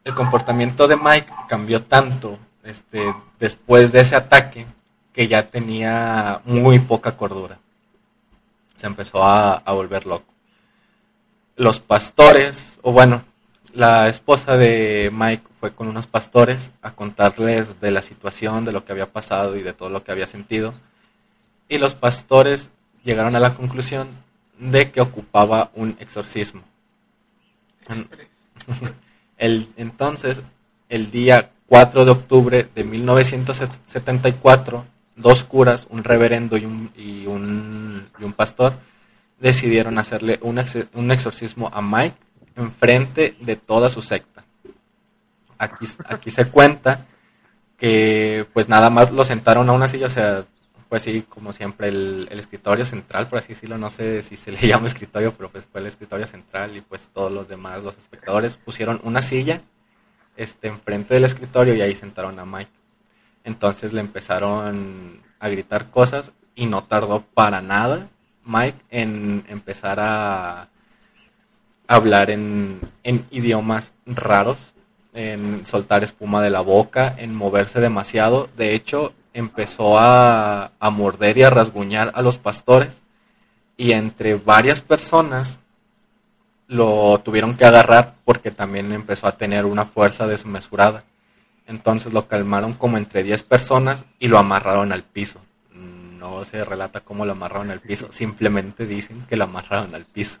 El comportamiento de Mike cambió tanto este, después de ese ataque que ya tenía muy poca cordura. Se empezó a, volver loco. Los pastores, o bueno, la esposa de Mike fue con unos pastores a contarles de la situación, de lo que había pasado y de todo lo que había sentido. Y los pastores llegaron a la conclusión de que ocupaba un exorcismo. El, entonces, el día 4 de octubre de 1974, dos curas, un reverendo y un, y un, y un pastor, decidieron hacerle un, un exorcismo a Mike en frente de toda su secta. Aquí, aquí se cuenta que pues nada más lo sentaron a una silla, o sea, pues sí, como siempre, el, el, escritorio central, por así decirlo, no sé si se le llama escritorio, pero pues fue el escritorio central y pues todos los demás, los espectadores, pusieron una silla este, enfrente del escritorio y ahí sentaron a Mike. Entonces le empezaron a gritar cosas y no tardó para nada Mike en empezar a hablar en, idiomas raros, en soltar espuma de la boca, en moverse demasiado. De hecho, empezó a morder y a rasguñar a los pastores y entre varias personas lo tuvieron que agarrar porque también empezó a tener una fuerza desmesurada. Entonces lo calmaron como entre 10 personas y lo amarraron al piso. No se relata cómo lo amarraron al piso, simplemente dicen que lo amarraron al piso.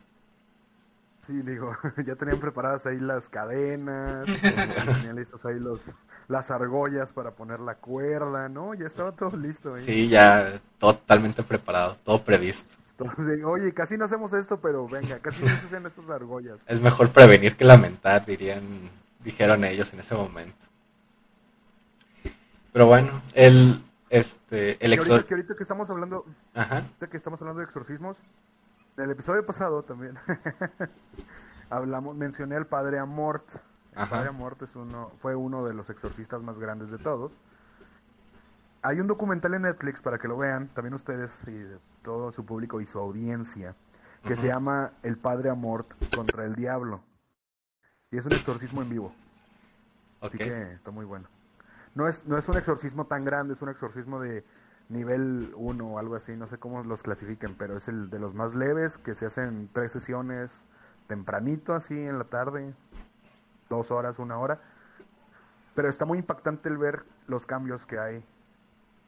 Sí, digo, ya tenían preparadas ahí las cadenas, tenían listos ahí los, las argollas para poner la cuerda, ¿no? Ya estaba todo listo ahí. Sí, ya totalmente preparado, todo previsto. Entonces, oye, casi no hacemos esto, pero venga, casi no se hacen estas argollas. Es mejor prevenir que lamentar, dirían, dijeron ellos en ese momento. Pero bueno, el, este, el Y ahorita, exor... que ahorita que estamos hablando, Ajá. ahorita que estamos hablando de exorcismos, en el episodio pasado también hablamos, mencioné al padre Amort. El Ajá. padre Amort es uno, fue uno de los exorcistas más grandes de todos. Hay un documental en Netflix para que lo vean, también ustedes y todo su público y su audiencia, que se llama El Padre Amort contra el Diablo. Y es un exorcismo en vivo. Así que está muy bueno. No es, no es un exorcismo tan grande, es un exorcismo de nivel 1 o algo así, no sé cómo los clasifiquen, pero es el de los más leves, que se hacen tres sesiones tempranito, así en la tarde, dos horas, una hora. Pero está muy impactante el ver los cambios que hay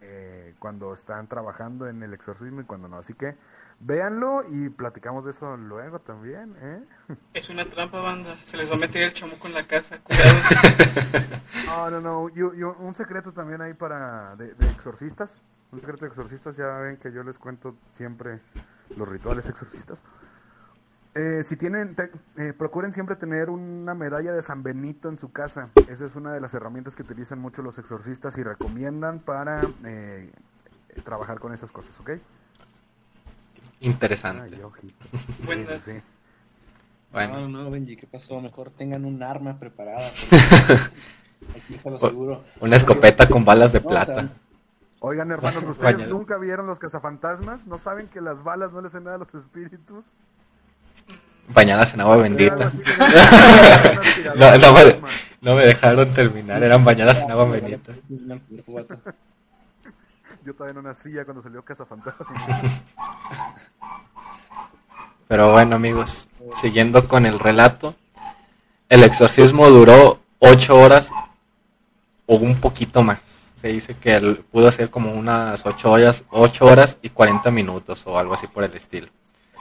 eh, cuando están trabajando en el exorcismo y cuando no. Así que véanlo y platicamos de eso luego también, ¿eh? Es una trampa, banda. Se les va a meter el chamuco en la casa. Cuidado. No, no, no. Y, y un secreto también ahí para de, de exorcistas. Un secreto de exorcistas. Ya ven que yo les cuento siempre los rituales exorcistas. Eh, si tienen, te- eh, procuren siempre tener una medalla de San Benito en su casa. Esa es una de las herramientas que utilizan mucho los exorcistas y recomiendan para eh, trabajar con esas cosas, ¿ok? Interesante. Ay, ojito. Buen Sí, sí. Bueno, No, no, Benji, ¿qué pasó? Mejor tengan un arma preparada. Aquí lo aseguro. una escopeta con balas de No, o sea, plata. Oigan, hermanos, ¿ustedes Bañado. nunca vieron los cazafantasmas? ¿No saben que las balas no le hacen nada a los espíritus? Bañadas en agua bendita. No, no me, no me dejaron terminar, eran bañadas en agua bendita. Yo todavía no nacía cuando salió Cazafantasmas. Pero bueno, amigos, siguiendo con el relato, el exorcismo duró ocho horas o un poquito más. Se dice que el- pudo ser como unas ocho horas, ocho horas y 40 minutos o algo así por el estilo.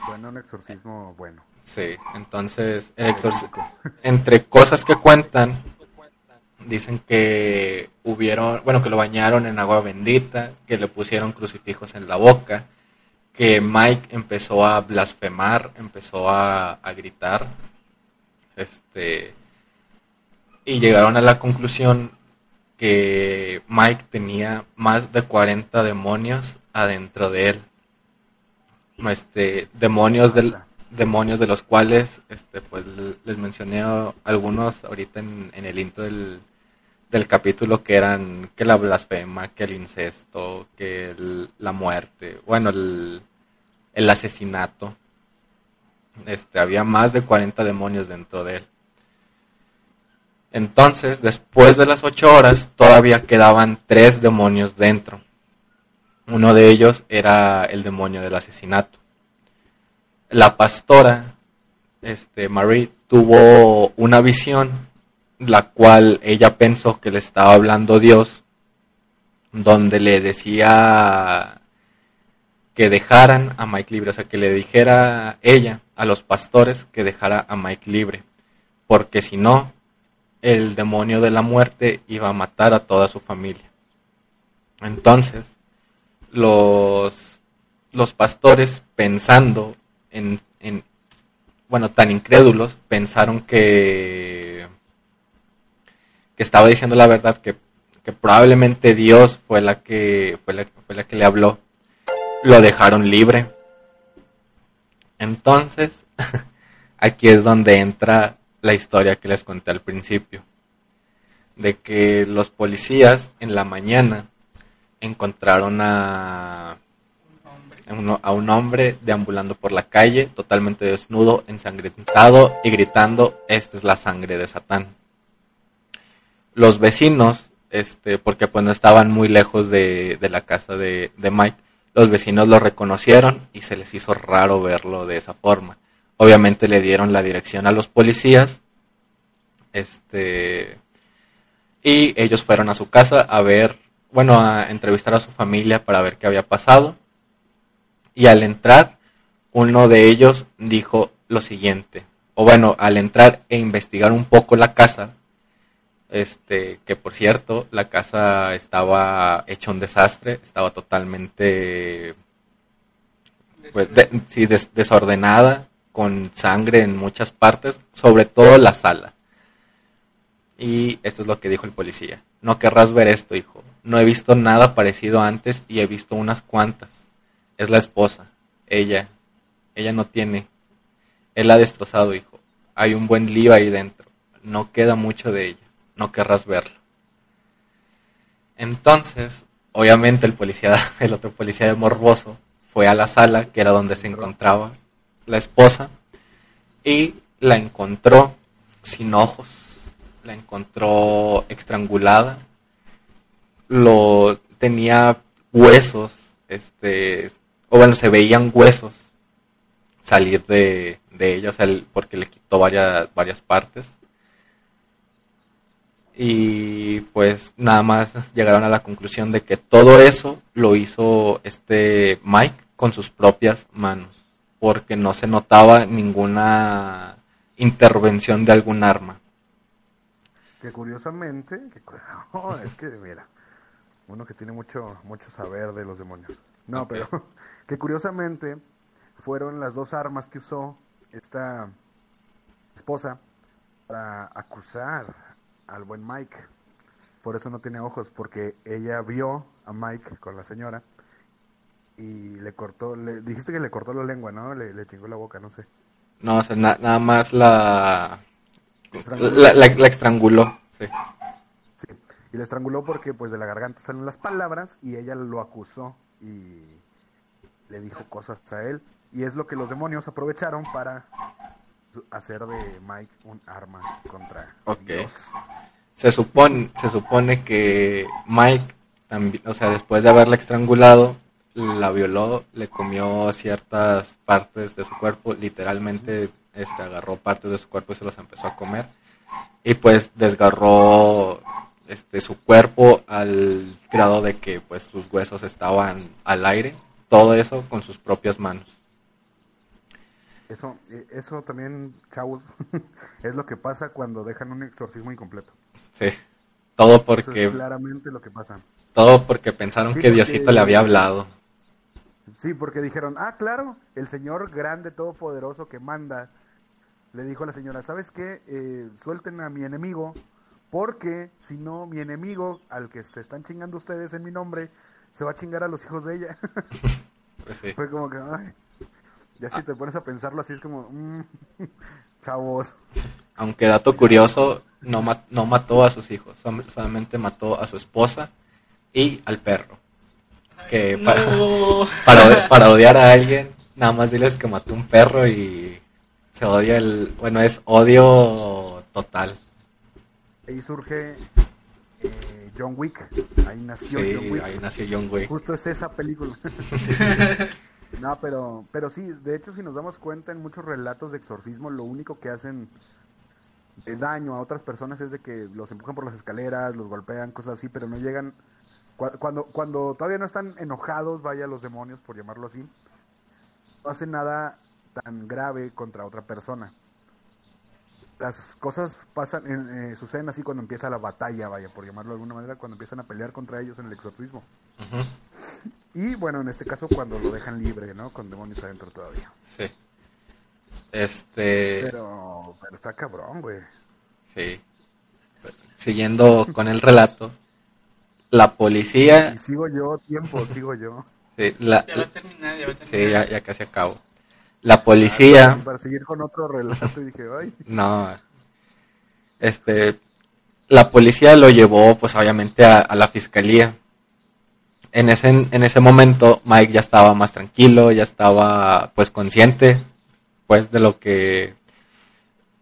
Bueno, un exorcismo bueno. Sí, entonces el exorcismo, entre cosas que cuentan, dicen que hubieron, bueno, que lo bañaron en agua bendita, que le pusieron crucifijos en la boca, que Mike empezó a blasfemar, empezó a, a gritar, este, y llegaron a la conclusión que Mike tenía más de 40 demonios adentro de él. Este, demonios del, demonios de los cuales este pues les mencioné algunos ahorita en, en el intro del, del capítulo que eran que la blasfema, que el incesto, que la muerte, bueno, el, el asesinato. Este, había más de 40 demonios dentro de él. Entonces, después de las ocho horas, todavía quedaban tres demonios dentro. Uno de ellos era el demonio del asesinato. La pastora, este, Marie, tuvo una visión, la cual ella pensó que le estaba hablando Dios, donde le decía que dejaran a Mike libre, o sea, que le dijera ella a los pastores que dejara a Mike libre, porque si no, el demonio de la muerte iba a matar a toda su familia. Entonces, los, los pastores pensando en, en, bueno, tan incrédulos, pensaron que, que estaba diciendo la verdad, que, probablemente Dios fue la que, fue la, fue la que le habló. Lo dejaron libre. Entonces, aquí es donde entra la historia que les conté al principio. De que los policías en la mañana encontraron a, uno- a un hombre deambulando por la calle, totalmente desnudo, ensangrentado y gritando, esta es la sangre de Satán. Los vecinos, este, porque pues no estaban muy lejos de, de la casa de, de Mike, los vecinos lo reconocieron y se les hizo raro verlo de esa forma. Obviamente le dieron la dirección a los policías, este, y ellos fueron a su casa a ver, bueno, a entrevistar a su familia para ver qué había pasado. Y al entrar, uno de ellos dijo lo siguiente, o bueno, al entrar e investigar un poco la casa, este, que por cierto, la casa estaba hecha un desastre, estaba totalmente pues, de- sí, des- desordenada, con sangre en muchas partes, sobre todo la sala. Y esto es lo que dijo el policía. No querrás ver esto, hijo. no he visto nada parecido antes y he visto unas cuantas. Es la esposa, ella, ella no tiene. Él la ha destrozado, hijo. Hay un buen lío ahí dentro. No queda mucho de ella. No querrás verlo. Entonces, obviamente el policía, el otro policía de Morboso, fue a la sala, que era donde se encontraba la esposa, y la encontró sin ojos, la encontró estrangulada, lo tenía huesos, este, o bueno, se veían huesos salir de, de ella, o sea, porque le quitó varias, varias partes. Y pues nada más llegaron a la conclusión de que todo eso lo hizo este Mike con sus propias manos, porque no se notaba ninguna intervención de algún arma. Que curiosamente, que, es que mira, uno que tiene mucho, mucho saber de los demonios. No, pero que curiosamente fueron las dos armas que usó esta esposa para acusar al buen Mike. Por eso no tiene ojos, porque ella vio a Mike con la señora y le cortó, le dijiste que le cortó la lengua, ¿no? Le, le chingó la boca, no sé. No, o sea, nada más la la, la, estranguló, sí. Sí, y la estranguló porque pues de la garganta salen las palabras y ella lo acusó y le dijo cosas a él. Y es lo que los demonios aprovecharon para hacer de Mike un arma contra okay. Se supone, se supone que Mike, también, o sea, después de haberla estrangulado, la violó, le comió ciertas partes de su cuerpo, literalmente este, agarró partes de su cuerpo y se los empezó a comer. Y pues desgarró este, su cuerpo al grado de que pues sus huesos estaban al aire, todo eso con sus propias manos. Eso, eh, eso también, chavos, es lo que pasa cuando dejan un exorcismo incompleto. Sí, todo porque... claramente lo que pasa. Todo porque pensaron que Diosito le había hablado. Sí, porque dijeron, ah, claro, el Señor grande, todopoderoso que manda, le dijo a la señora, ¿sabes qué? Eh, suelten a mi enemigo, porque si no, mi enemigo, al que se están chingando ustedes en mi nombre, se va a chingar a los hijos de ella. pues sí. Fue como que, ay, ya si te pones a pensarlo así, es como, mmm, chavos. Aunque dato curioso, no, no mató a sus hijos, solamente mató a su esposa y al perro. Que para, para, para odiar a alguien, nada más diles que mató un perro y se odia el, bueno, es odio total. Ahí surge eh, John Wick, ahí nació John Wick. ahí nació John Wick. Justo es esa película. no, pero, pero sí, de hecho si nos damos cuenta en muchos relatos de exorcismo, lo único que hacen de daño a otras personas es de que los empujan por las escaleras, los golpean, cosas así, pero no llegan cuando, cuando todavía no están enojados, vaya los demonios, por llamarlo así, no hacen nada tan grave contra otra persona. Las cosas pasan, eh, suceden así cuando empieza la batalla, vaya, por llamarlo de alguna manera, cuando empiezan a pelear contra ellos en el exorcismo. Y bueno, en este caso cuando lo dejan libre, ¿no? Con demonios adentro todavía. Sí. Este... Pero, pero está cabrón, güey. Sí. Siguiendo con el relato, la policía... Y sigo yo, tiempo, sigo yo. Sí, la, ya va a terminar, ya va a terminar. Sí, ya, ya casi acabo. La policía... para seguir con otro relato dije, ay. No. Este... La policía lo llevó, pues obviamente, a, la fiscalía. En ese, en ese momento, Mike ya estaba más tranquilo, ya estaba, pues, consciente, pues, de lo que...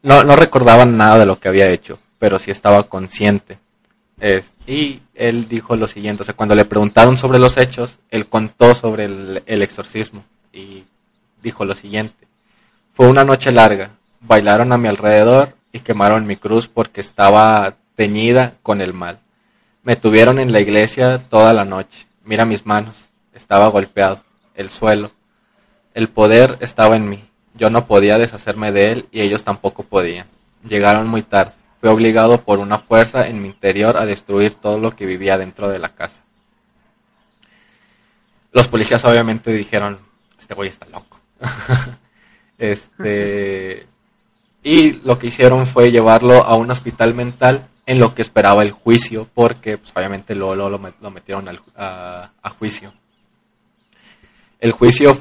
No, no recordaba nada de lo que había hecho, pero sí estaba consciente y él dijo lo siguiente, o sea, cuando le preguntaron sobre los hechos, él contó sobre el, el exorcismo y dijo lo siguiente, fue una noche larga, bailaron a mi alrededor y quemaron mi cruz porque estaba teñida con el mal. Me tuvieron en la iglesia toda la noche, mira mis manos, estaba golpeado, el suelo, el poder estaba en mí, yo no podía deshacerme de él y ellos tampoco podían. Llegaron muy tarde fue obligado por una fuerza en mi interior a destruir todo lo que vivía dentro de la casa. Los policías obviamente dijeron, este güey está loco. este y lo que hicieron fue llevarlo a un hospital mental en lo que esperaba el juicio, porque pues, obviamente luego, lo, metieron al, a, a, juicio. El juicio,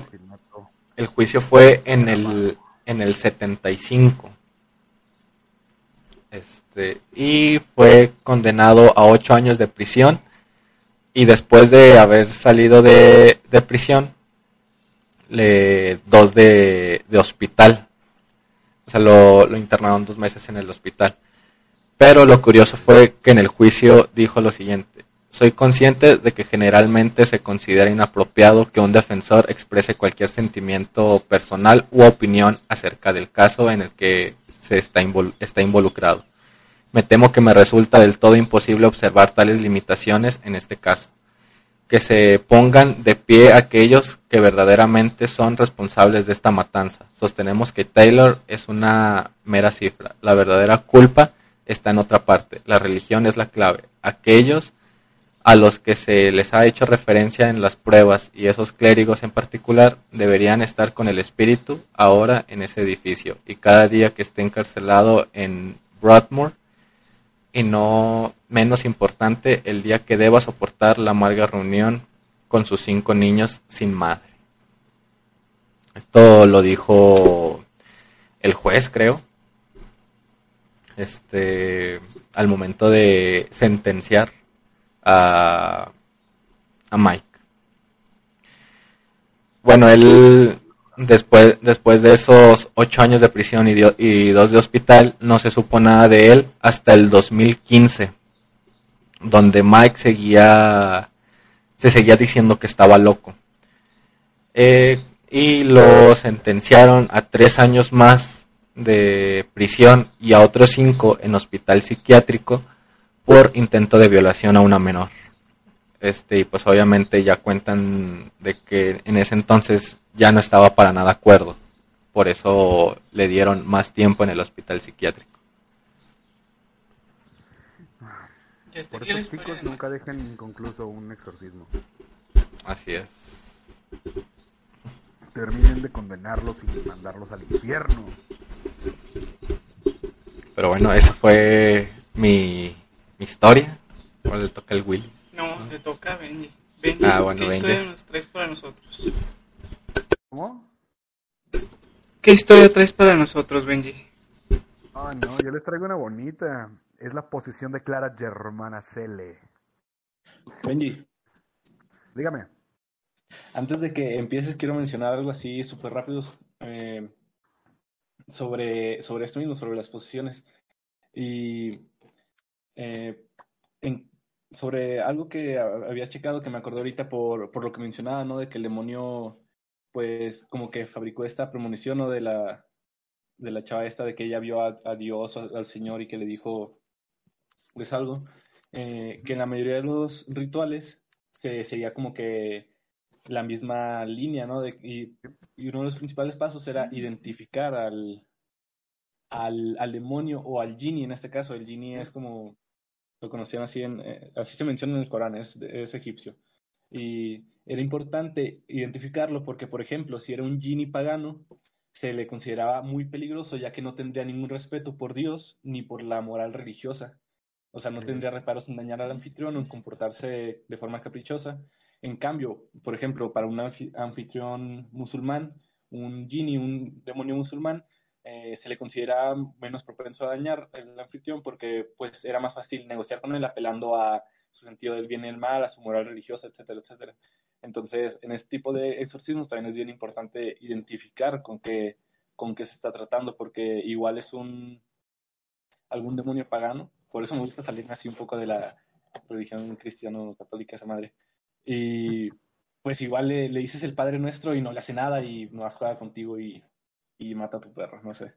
el juicio fue en el, en el 75. Este, y fue condenado a ocho años de prisión. Y después de haber salido de, de prisión, dos de, hospital. O sea, lo, lo internaron dos meses en el hospital. Pero lo curioso fue que en el juicio dijo lo siguiente. Soy consciente de que generalmente se considera inapropiado que un defensor exprese cualquier sentimiento personal u opinión acerca del caso en el que se está, está involucrado. Me temo que me resulta del todo imposible observar tales limitaciones en este caso. Que se pongan de pie aquellos que verdaderamente son responsables de esta matanza. Sostenemos que Taylor es una mera cifra. La verdadera culpa está en otra parte. La religión es la clave. Aquellos a los que se les ha hecho referencia en las pruebas y esos clérigos en particular deberían estar con el espíritu ahora en ese edificio y cada día que esté encarcelado en Broadmoor y no menos importante el día que deba soportar la amarga reunión con sus cinco niños sin madre. Esto lo dijo el juez, creo, este, al momento de sentenciar a, a Mike. Bueno, él después, después de esos ocho años de prisión y, y dos de hospital, no se supo nada de él hasta el 2015, donde Mike seguía, se seguía diciendo que estaba loco. Eh, y lo sentenciaron a tres años más de prisión y a otros cinco en hospital psiquiátrico por intento de violación a una menor. Este, y pues obviamente ya cuentan de que en ese entonces ya no estaba para nada acuerdo. Por eso le dieron más tiempo en el hospital psiquiátrico. Por eso chicos nunca dejen inconcluso un exorcismo. Así es. Terminen de condenarlos y mandarlos al infierno. Pero bueno, esa fue mi, mi historia. Ahora le toca el Willis. No, le toca a Benji. Benji, Ah, bueno, ¿qué Benji. historia nos traes para nosotros? ¿Cómo? ¿Qué historia traes para nosotros, Benji? Ah, no, yo les traigo una bonita. Es la posición de Clara Germana Cele. Benji, Dígame. antes de que empieces, quiero mencionar algo así súper rápido eh, sobre, sobre esto mismo, sobre las posiciones. Y eh, en- sobre algo que ha- había checado que me acordé ahorita por, por lo que mencionaba, ¿no? De que el demonio, pues, como que fabricó esta premonición, ¿no? De la, de la chava esta, de que ella vio a, a Dios, al Señor, y que le dijo, pues, algo. eh, que en la mayoría de los rituales se seguía como que la misma línea, ¿no? Y uno de los principales pasos era identificar al, al, al demonio o al genie, en este caso. El genie es como, lo conocían así, en, eh, así se menciona en el Corán, es, es egipcio. Y era importante identificarlo porque, por ejemplo, si era un genie pagano, se le consideraba muy peligroso ya que no tendría ningún respeto por Dios ni por la moral religiosa. O sea, no tendría reparos en dañar al anfitrión o en comportarse de forma caprichosa. En cambio, por ejemplo, para un anfi- anfitrión musulmán, un genie, un demonio musulmán, eh, se le considera menos propenso a dañar al anfitrión porque pues era más fácil negociar con él apelando a su sentido del bien y el mal, a su moral religiosa, etcétera, etcétera. Entonces, en este tipo de exorcismos también es bien importante identificar con qué, con qué se está tratando, porque igual es un algún demonio pagano. Por eso me gusta salirme así un poco de la religión cristiano-católica, esa madre. Y pues igual le, dices el Padre Nuestro y no le hace nada y no juega contigo y, mata a tu perro, no sé.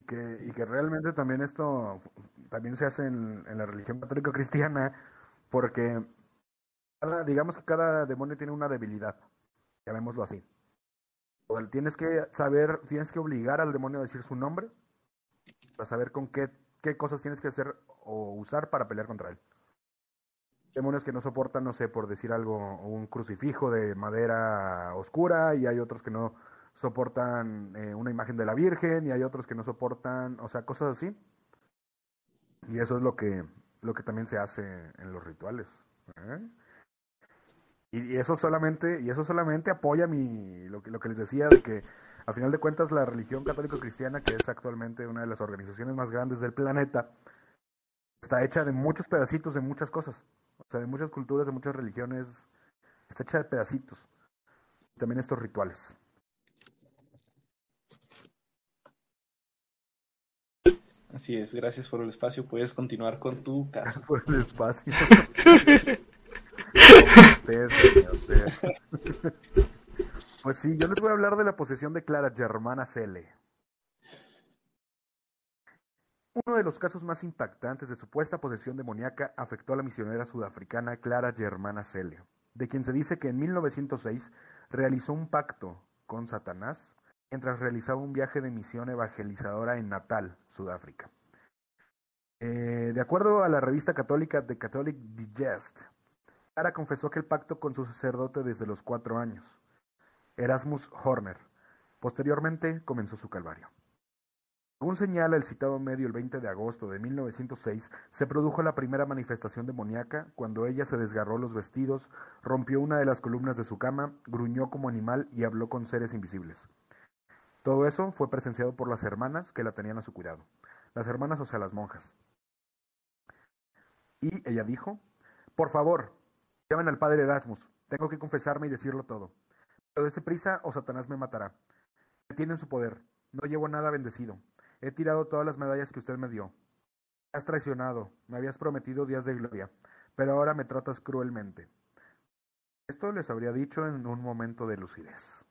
Y que realmente también esto también se hace en, la religión católica cristiana porque cada- digamos que cada demonio tiene una debilidad, llamémoslo así. Tienes que saber, tienes que obligar al demonio a decir su nombre para saber con qué, qué cosas tienes que hacer o usar para pelear contra él. Demonios que no soportan, no sé, por decir algo, un crucifijo de madera oscura y hay otros que no soportan eh, una imagen de la Virgen y hay otros que no soportan, o sea, cosas así. Y eso es lo que, lo que también se hace en los rituales. ¿eh? Y, y eso solamente, y eso solamente apoya mi, lo que, lo que les decía de que a final de cuentas la religión católico cristiana, que es actualmente una de las organizaciones más grandes del planeta, está hecha de muchos pedacitos de muchas cosas. O sea, de muchas culturas, de muchas religiones. Está hecha de pedacitos. También estos rituales. Así es, gracias por el espacio. Puedes continuar con tu caso. Por el espacio. Usted, señor, usted. Pues sí, yo les voy a hablar de la posesión de Clara Germana Cele. Uno de los casos más impactantes de supuesta posesión demoníaca afectó a la misionera sudafricana Clara Germana Cele, de quien se dice que en 1906 realizó un pacto con Satanás mientras realizaba un viaje de misión evangelizadora en Natal, Sudáfrica. Eh, de acuerdo a la revista católica The Catholic Digest, Clara confesó que el pacto con su sacerdote desde los cuatro años, Erasmus Horner. Posteriormente comenzó su calvario. Según señala el citado medio el 20 de agosto de 1906, se produjo la primera manifestación demoníaca cuando ella se desgarró los vestidos, rompió una de las columnas de su cama, gruñó como animal y habló con seres invisibles. Todo eso fue presenciado por las hermanas que la tenían a su cuidado. Las hermanas, o sea, las monjas. Y ella dijo, por favor, llamen al padre Erasmus, tengo que confesarme y decirlo todo. Pero dése prisa o Satanás me matará. Me tiene en su poder, no llevo nada bendecido. He tirado todas las medallas que usted me dio. Me has traicionado, me habías prometido días de gloria, pero ahora me tratas cruelmente. Esto les habría dicho en un momento de lucidez.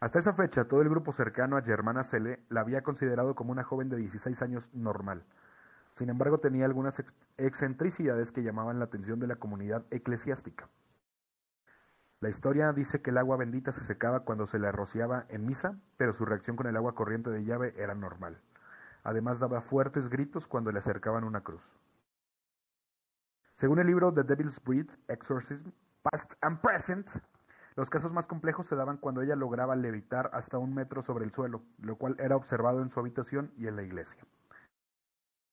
Hasta esa fecha, todo el grupo cercano a Germana Cele la había considerado como una joven de 16 años normal. Sin embargo, tenía algunas ex excentricidades que llamaban la atención de la comunidad eclesiástica. La historia dice que el agua bendita se secaba cuando se le rociaba en misa, pero su reacción con el agua corriente de llave era normal. Además daba fuertes gritos cuando le acercaban una cruz. Según el libro The Devil's Breed, Exorcism, Past and Present, los casos más complejos se daban cuando ella lograba levitar hasta un metro sobre el suelo, lo cual era observado en su habitación y en la iglesia.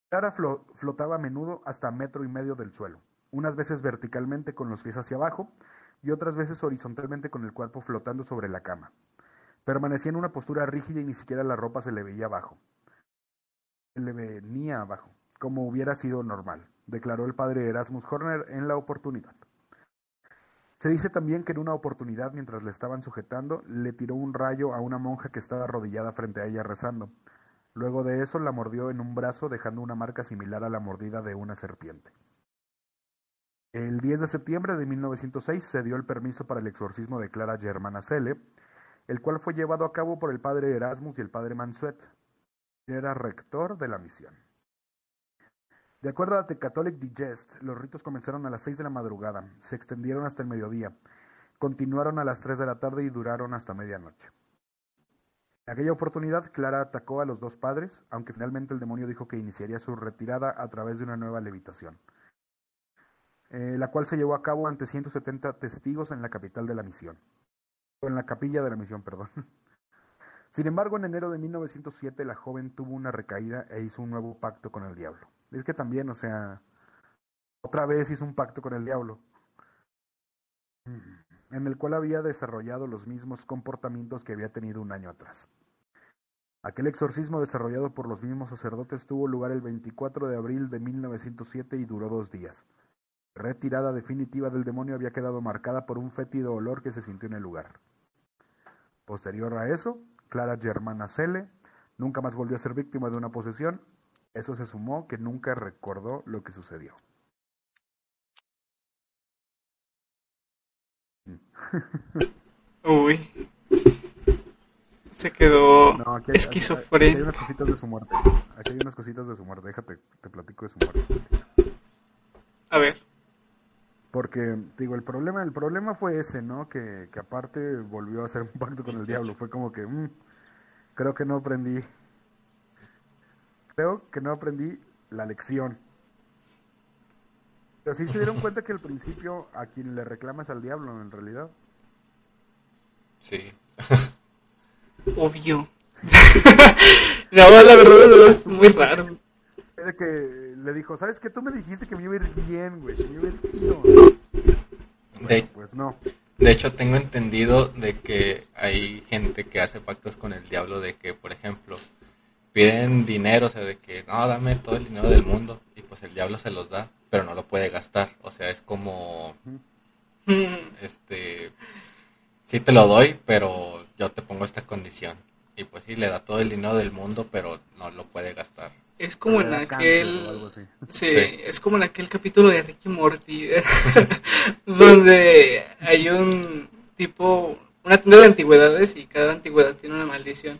Clara flo flotaba a menudo hasta metro y medio del suelo, unas veces verticalmente con los pies hacia abajo y otras veces horizontalmente con el cuerpo flotando sobre la cama. Permanecía en una postura rígida y ni siquiera la ropa se le veía abajo. Se le venía abajo, como hubiera sido normal, declaró el padre Erasmus Horner en la oportunidad. Se dice también que en una oportunidad, mientras le estaban sujetando, le tiró un rayo a una monja que estaba arrodillada frente a ella rezando. Luego de eso la mordió en un brazo dejando una marca similar a la mordida de una serpiente. El 10 de septiembre de 1906 se dio el permiso para el exorcismo de Clara Germana Cele, el cual fue llevado a cabo por el padre Erasmus y el padre Mansuet, quien era rector de la misión. De acuerdo a The Catholic Digest, los ritos comenzaron a las 6 de la madrugada, se extendieron hasta el mediodía, continuaron a las 3 de la tarde y duraron hasta medianoche. En aquella oportunidad, Clara atacó a los dos padres, aunque finalmente el demonio dijo que iniciaría su retirada a través de una nueva levitación, eh, la cual se llevó a cabo ante 170 testigos en la capital de la misión, en la capilla de la misión, perdón. Sin embargo, en enero de 1907 la joven tuvo una recaída e hizo un nuevo pacto con el diablo. Es que también, o sea, otra vez hizo un pacto con el diablo, en el cual había desarrollado los mismos comportamientos que había tenido un año atrás. Aquel exorcismo desarrollado por los mismos sacerdotes tuvo lugar el 24 de abril de 1907 y duró dos días. Retirada definitiva del demonio había quedado marcada por un fétido olor que se sintió en el lugar. Posterior a eso, Clara Germana Cele nunca más volvió a ser víctima de una posesión eso se sumó que nunca recordó lo que sucedió. Uy. Se quedó No, aquí hay, aquí hay- aquí hay esquizofrénico. unas cositas de su muerte. Aquí hay unas cositas de su muerte. Déjate, te platico de su muerte. A ver. Porque, digo, el problema, el problema fue ese, ¿no? Que, que aparte volvió a hacer un pacto con el diablo. Fue como que, mm, creo que no aprendí. Creo que no aprendí la lección. Pero sí se dieron cuenta que al principio a quien le reclamas al diablo, en realidad. Sí. Obvio. no, la verdad, la verdad es muy raro. De que le dijo, ¿sabes qué? Tú me dijiste que me iba a ir bien, güey, que me iba a ir chido. Bueno, De, pues no. de hecho, tengo entendido de que hay gente que hace pactos con el diablo de que, por ejemplo, piden dinero, o sea, de que, no, dame todo el dinero del mundo, y pues el diablo se los da, pero no lo puede gastar. O sea, es como, este, sí te lo doy, pero yo te pongo esta condición. Y pues sí, le da todo el dinero del mundo, pero no lo puede gastar. Es como en aquel... Sí, Sí. es como en aquel capítulo de Ricky Morty, donde hay un tipo, una tienda de antigüedades y cada antigüedad tiene una maldición.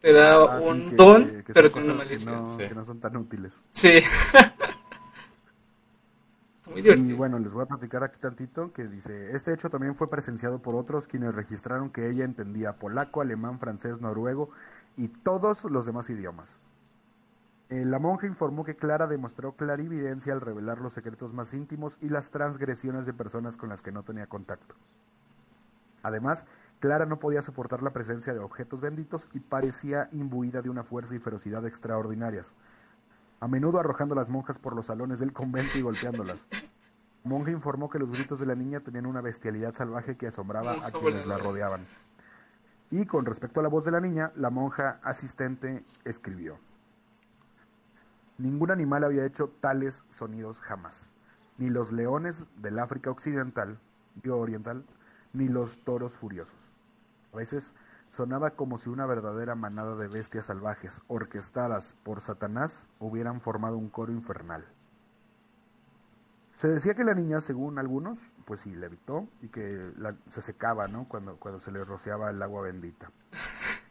Te da Ah, sí, un que- don, que- que pero son tiene una maldición. no, Sí. que no son tan útiles. Sí. Muy Y bueno, les voy a platicar aquí tantito que dice, este hecho también fue presenciado por otros quienes registraron que ella entendía polaco, alemán, francés, noruego y todos los demás idiomas. Eh, la monja informó que Clara demostró clarividencia al revelar los secretos más íntimos y las transgresiones de personas con las que no tenía contacto. Además, Clara no podía soportar la presencia de objetos benditos y parecía imbuida de una fuerza y ferocidad extraordinarias, a menudo arrojando las monjas por los salones del convento y golpeándolas. La monja informó que los gritos de la niña tenían una bestialidad salvaje que asombraba a quienes la rodeaban. Y con respecto a la voz de la niña, la monja asistente escribió. Ningún animal había hecho tales sonidos jamás. Ni los leones del África Occidental, digo oriental, ni los toros furiosos. A veces sonaba como si una verdadera manada de bestias salvajes, orquestadas por Satanás, hubieran formado un coro infernal. Se decía que la niña, según algunos, pues sí, levitó y que la- se secaba, ¿no? Cuando, cuando se le rociaba el agua bendita.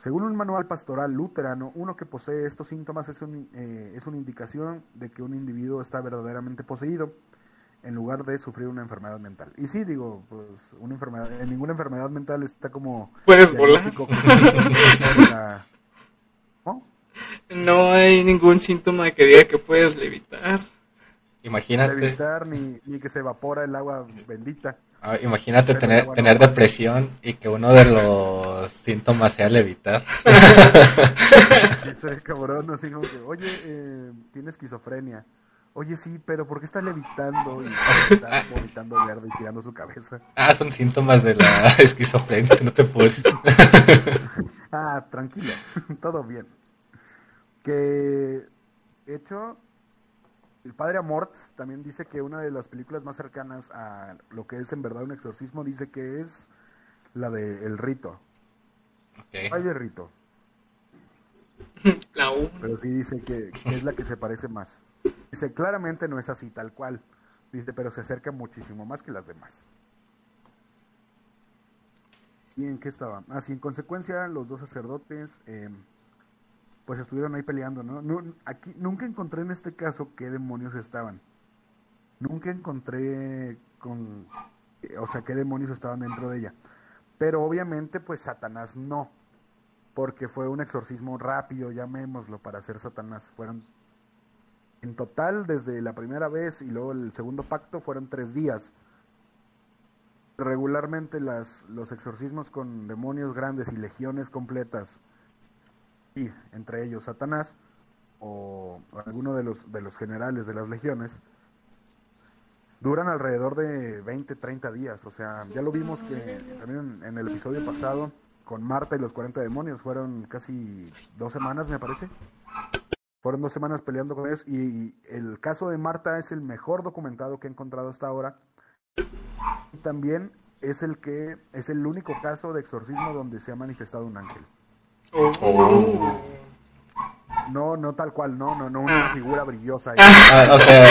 Según un manual pastoral luterano, uno que posee estos síntomas es, un, eh, es una indicación de que un individuo está verdaderamente poseído en lugar de sufrir una enfermedad mental. Y sí, digo, pues una enfermedad, en ninguna enfermedad mental está como... Puedes volar. la- ¿No? No hay ningún síntoma que diga que puedes levitar. Imagínate, Levitar ni, ni que se evapora el agua bendita. ah, imagínate Pero tener, tener depresión y que uno de los síntomas sea levitar. Sí, estaría cabrón, así como que, oye, eh, tiene esquizofrenia. Oye, sí, pero ¿por qué está levitando y está vomitando verde y tirando su cabeza? Ah, son síntomas de la esquizofrenia, no te puedes. Ah, tranquilo, todo bien. Que, hecho, el padre Amort también dice que una de las películas más cercanas a lo que es en verdad un exorcismo dice que es la de El Rito. Ok. Hay de Rito, La U. pero sí dice que, que es la que se parece más. Dice, claramente no es así tal cual. Dice, pero se acerca muchísimo más que las demás. ¿Y en qué estaba? Así, en consecuencia, los dos sacerdotes, eh, pues estuvieron ahí peleando, ¿no? Aquí nunca encontré en este caso qué demonios estaban. Nunca encontré con, eh, o sea, qué demonios estaban dentro de ella. Pero obviamente, pues Satanás no, porque fue un exorcismo rápido, llamémoslo, para hacer Satanás. Fueron, en total, desde la primera vez y luego el segundo pacto, fueron tres días. Regularmente las, los exorcismos con demonios grandes y legiones completas, y entre ellos Satanás, o, alguno de los, de los generales de las legiones, duran alrededor de 20, 30 días. O sea, ya lo vimos que también en, en el episodio pasado con Marta y los 40 demonios fueron casi dos semanas, me parece. Fueron dos semanas peleando con ellos y el caso de Marta es el mejor documentado que he encontrado hasta ahora. Y también es el que es el único caso de exorcismo donde se ha manifestado un ángel. Oh. Oh. No, no tal cual, no, no, no una figura brillosa. Ah, o sea,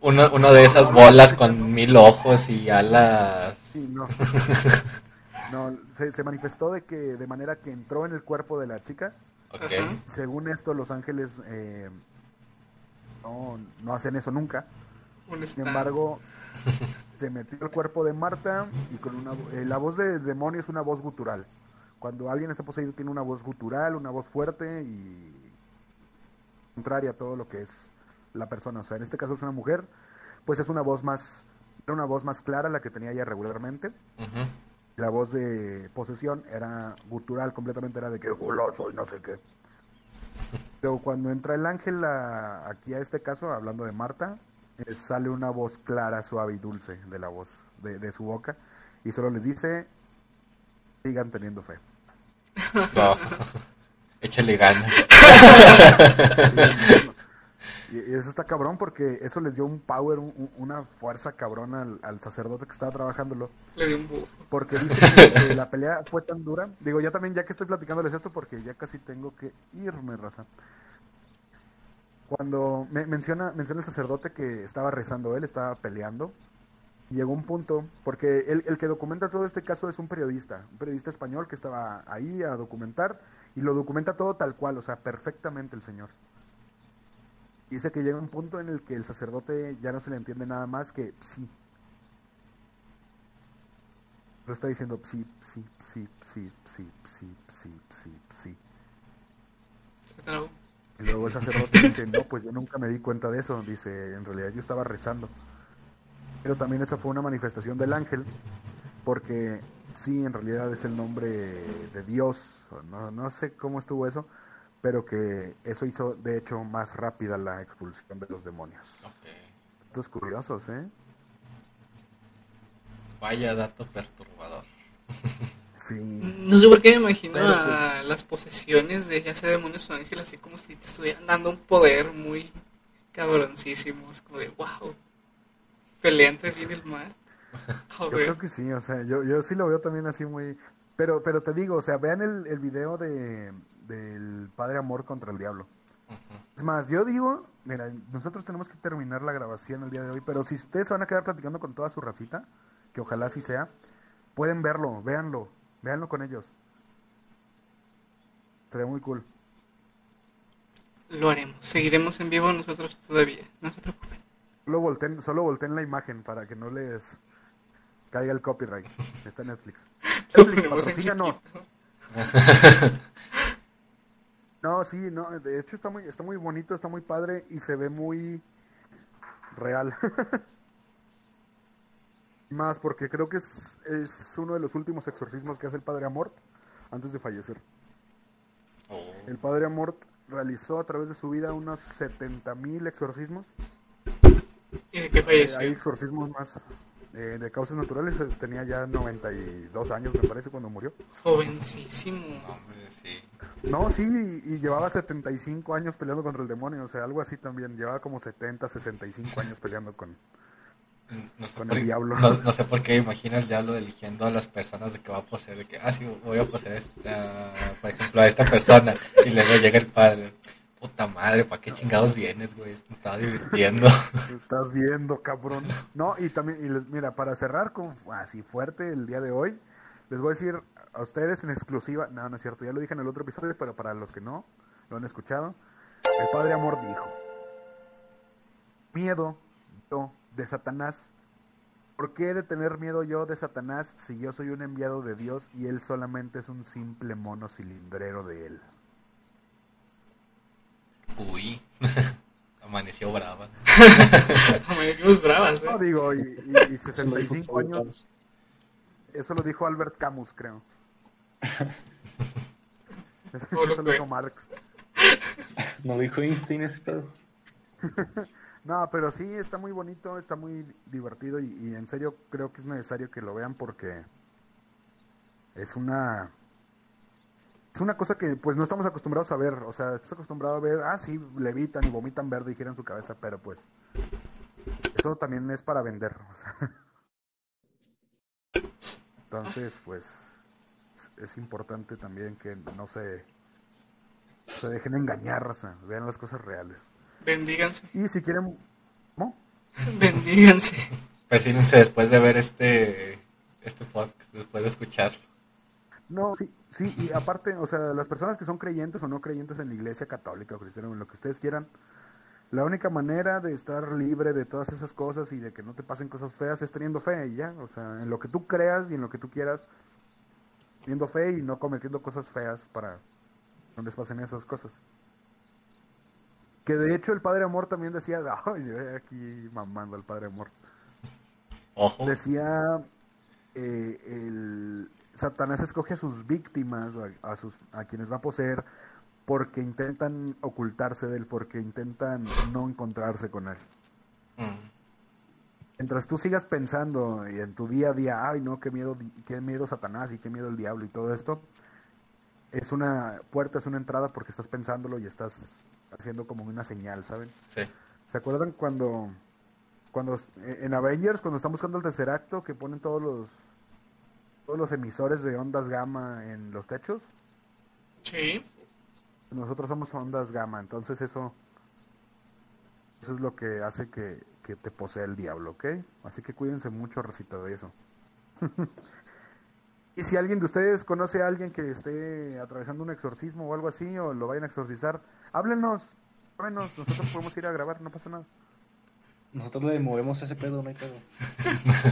uno, uno de esas bolas con mil ojos y alas. Sí, no. No, se, se manifestó de que de manera que entró en el cuerpo de la chica. Ajá. Según esto, los ángeles eh, no, no hacen eso nunca. Un Sin embargo, se metió al cuerpo de Marta y con una eh, la voz de demonio es una voz gutural. Cuando alguien está poseído tiene una voz gutural, una voz fuerte y contraria a todo lo que es la persona. O sea, en este caso es una mujer, pues es una voz más, era una voz más clara la que tenía ella regularmente. Ujú. La voz de posesión era gutural completamente, era de que hola soy no sé qué. Pero cuando entra el ángel a- aquí a este caso, hablando de Marta, eh, sale una voz clara, suave y dulce de la voz, de, de su boca, y solo les dice, sigan teniendo fe. No. Échale ganas. Y y eso está cabrón porque eso les dio un power, un- un- una fuerza cabrón al, al sacerdote que estaba trabajándolo. Le un. Porque dice que, que la pelea fue tan dura. Digo, ya también, ya que estoy platicándoles esto, porque ya casi tengo que irme, raza. Cuando me, menciona, menciona el sacerdote que estaba rezando él, estaba peleando. Llegó un punto, porque el, el que documenta todo este caso es un periodista, un periodista español que estaba ahí a documentar y lo documenta todo tal cual, o sea, perfectamente el señor. Dice que llega un punto en el que el sacerdote ya no se le entiende nada más que sí, lo está diciendo sí, sí, sí, sí, sí, sí, sí, sí, sí. Y luego el sacerdote dice, no, pues yo nunca me di cuenta de eso. Dice, en realidad yo estaba rezando. Pero también esa fue una manifestación del ángel, porque sí, en realidad es el nombre de Dios. No, no sé cómo estuvo eso, pero que eso hizo, de hecho, más rápida la expulsión de los demonios. Ok. Estos curiosos, ¿eh? Vaya dato perturbador. Sí. No sé por qué me imagino Pero, a las posesiones de ya sea demonios o ángeles, así como si te estuvieran dando un poder muy cabroncísimo. Es como de, wow. Pelea entre bien y el mal. A Yo creo que sí, o sea, yo, yo sí lo veo también así muy... Pero, pero te digo, o sea, vean el, el video de, del Padre Amor contra el Diablo. Es más, yo digo, mira, nosotros tenemos que terminar la grabación el día de hoy, pero si ustedes se van a quedar platicando con toda su racita, que ojalá así sea, pueden verlo, véanlo, véanlo con ellos. Sería muy cool. Lo haremos. Seguiremos en vivo nosotros todavía. No se preocupen. Solo volteen, solo volteen la imagen para que no les caiga el copyright. Está en Netflix. Netflix, patrocínanos. No, sí, no, de hecho está muy, está muy bonito, está muy padre y se ve muy real. Más porque creo que es, es uno de los últimos exorcismos que hace el Padre Amort antes de fallecer. Oh. El Padre Amort realizó a través de su vida unos 70.000 exorcismos. Y de que Eh, hay falleció. exorcismos más eh, de causas naturales. Tenía ya 92 años, me parece, cuando murió. Jovencísimo. Hombre. No, sí, y, y llevaba 75 años peleando contra el demonio, o sea, algo así también. Llevaba como 70, 65 años peleando con... No sé, Con por, el diablo. No, no sé por qué imagino el diablo eligiendo a las personas de que va a poseer, de que, ah, sí, voy a poseer, esta, por ejemplo, a esta persona. Y luego llega el padre. Puta madre, ¿para qué chingados vienes, güey? Me estaba divirtiendo. Estás viendo, cabrón. No, y también, y les- mira, para cerrar con así fuerte el día de hoy, les voy a decir a ustedes en exclusiva, no, no es cierto, ya lo dije en el otro episodio, pero para los que no lo han escuchado, el Padre Amor dijo, miedo yo de Satanás. ¿Por qué he de tener miedo yo de Satanás si yo soy un enviado de Dios y él solamente es un simple mono cilindrero de él? Uy, amaneció brava. Amanecimos bravas, No, digo, y, y- y Eso lo dijo 65 Pablo años, eso lo dijo Albert Camus, creo. Pablo Eso lo dijo Coelho. Marx. ¿No lo dijo Einstein ese pedo? No, pero sí, está muy bonito, está muy divertido y, y en serio creo que es necesario que lo vean porque es una es una cosa que pues no estamos acostumbrados a ver, o sea, estás acostumbrado a ver, ah, sí, levitan y vomitan verde y giran su cabeza, pero pues eso también es para vender, o sea. Entonces, pues es, importante también que no se se dejen engañar, raza, vean las cosas reales. Bendíganse. Y si quieren, ¿no? Bendíganse. Persínense después de ver este, este podcast, después de escucharlo. No, sí, sí, y aparte, o sea, las personas que son creyentes o no creyentes en la iglesia católica o cristiana o en lo que ustedes quieran, la única manera de estar libre de todas esas cosas y de que no te pasen cosas feas es teniendo fe y ya, o sea, en lo que tú creas y en lo que tú quieras, teniendo fe y no cometiendo cosas feas para no les pasen esas cosas. Que de hecho el Padre Amor también decía, ay, aquí mamando al Padre Amor. Ojo, Decía, eh, el Satanás escoge a sus víctimas, a, a sus, a quienes va a poseer, porque intentan ocultarse de él, porque intentan no encontrarse con él. Mm. Mientras tú sigas pensando y en tu día a día, ay no, qué miedo, qué miedo Satanás y qué miedo el diablo y todo esto, es una puerta, es una entrada porque estás pensándolo y estás haciendo como una señal, ¿saben? Sí. ¿Se acuerdan cuando, cuando en Avengers, cuando están buscando el tercer acto, que ponen todos los, todos los emisores de ondas gamma en los techos? Sí. Nosotros somos ondas gamma, entonces eso, eso es lo que hace que, que te posee el diablo, ¿ok? Así que cuídense mucho, recita de eso. y si alguien de ustedes conoce a alguien que esté atravesando un exorcismo o algo así, o lo vayan a exorcizar, háblenos, háblenos, nosotros podemos ir a grabar, no pasa nada. Nosotros le movemos ese pedo, no hay pedo.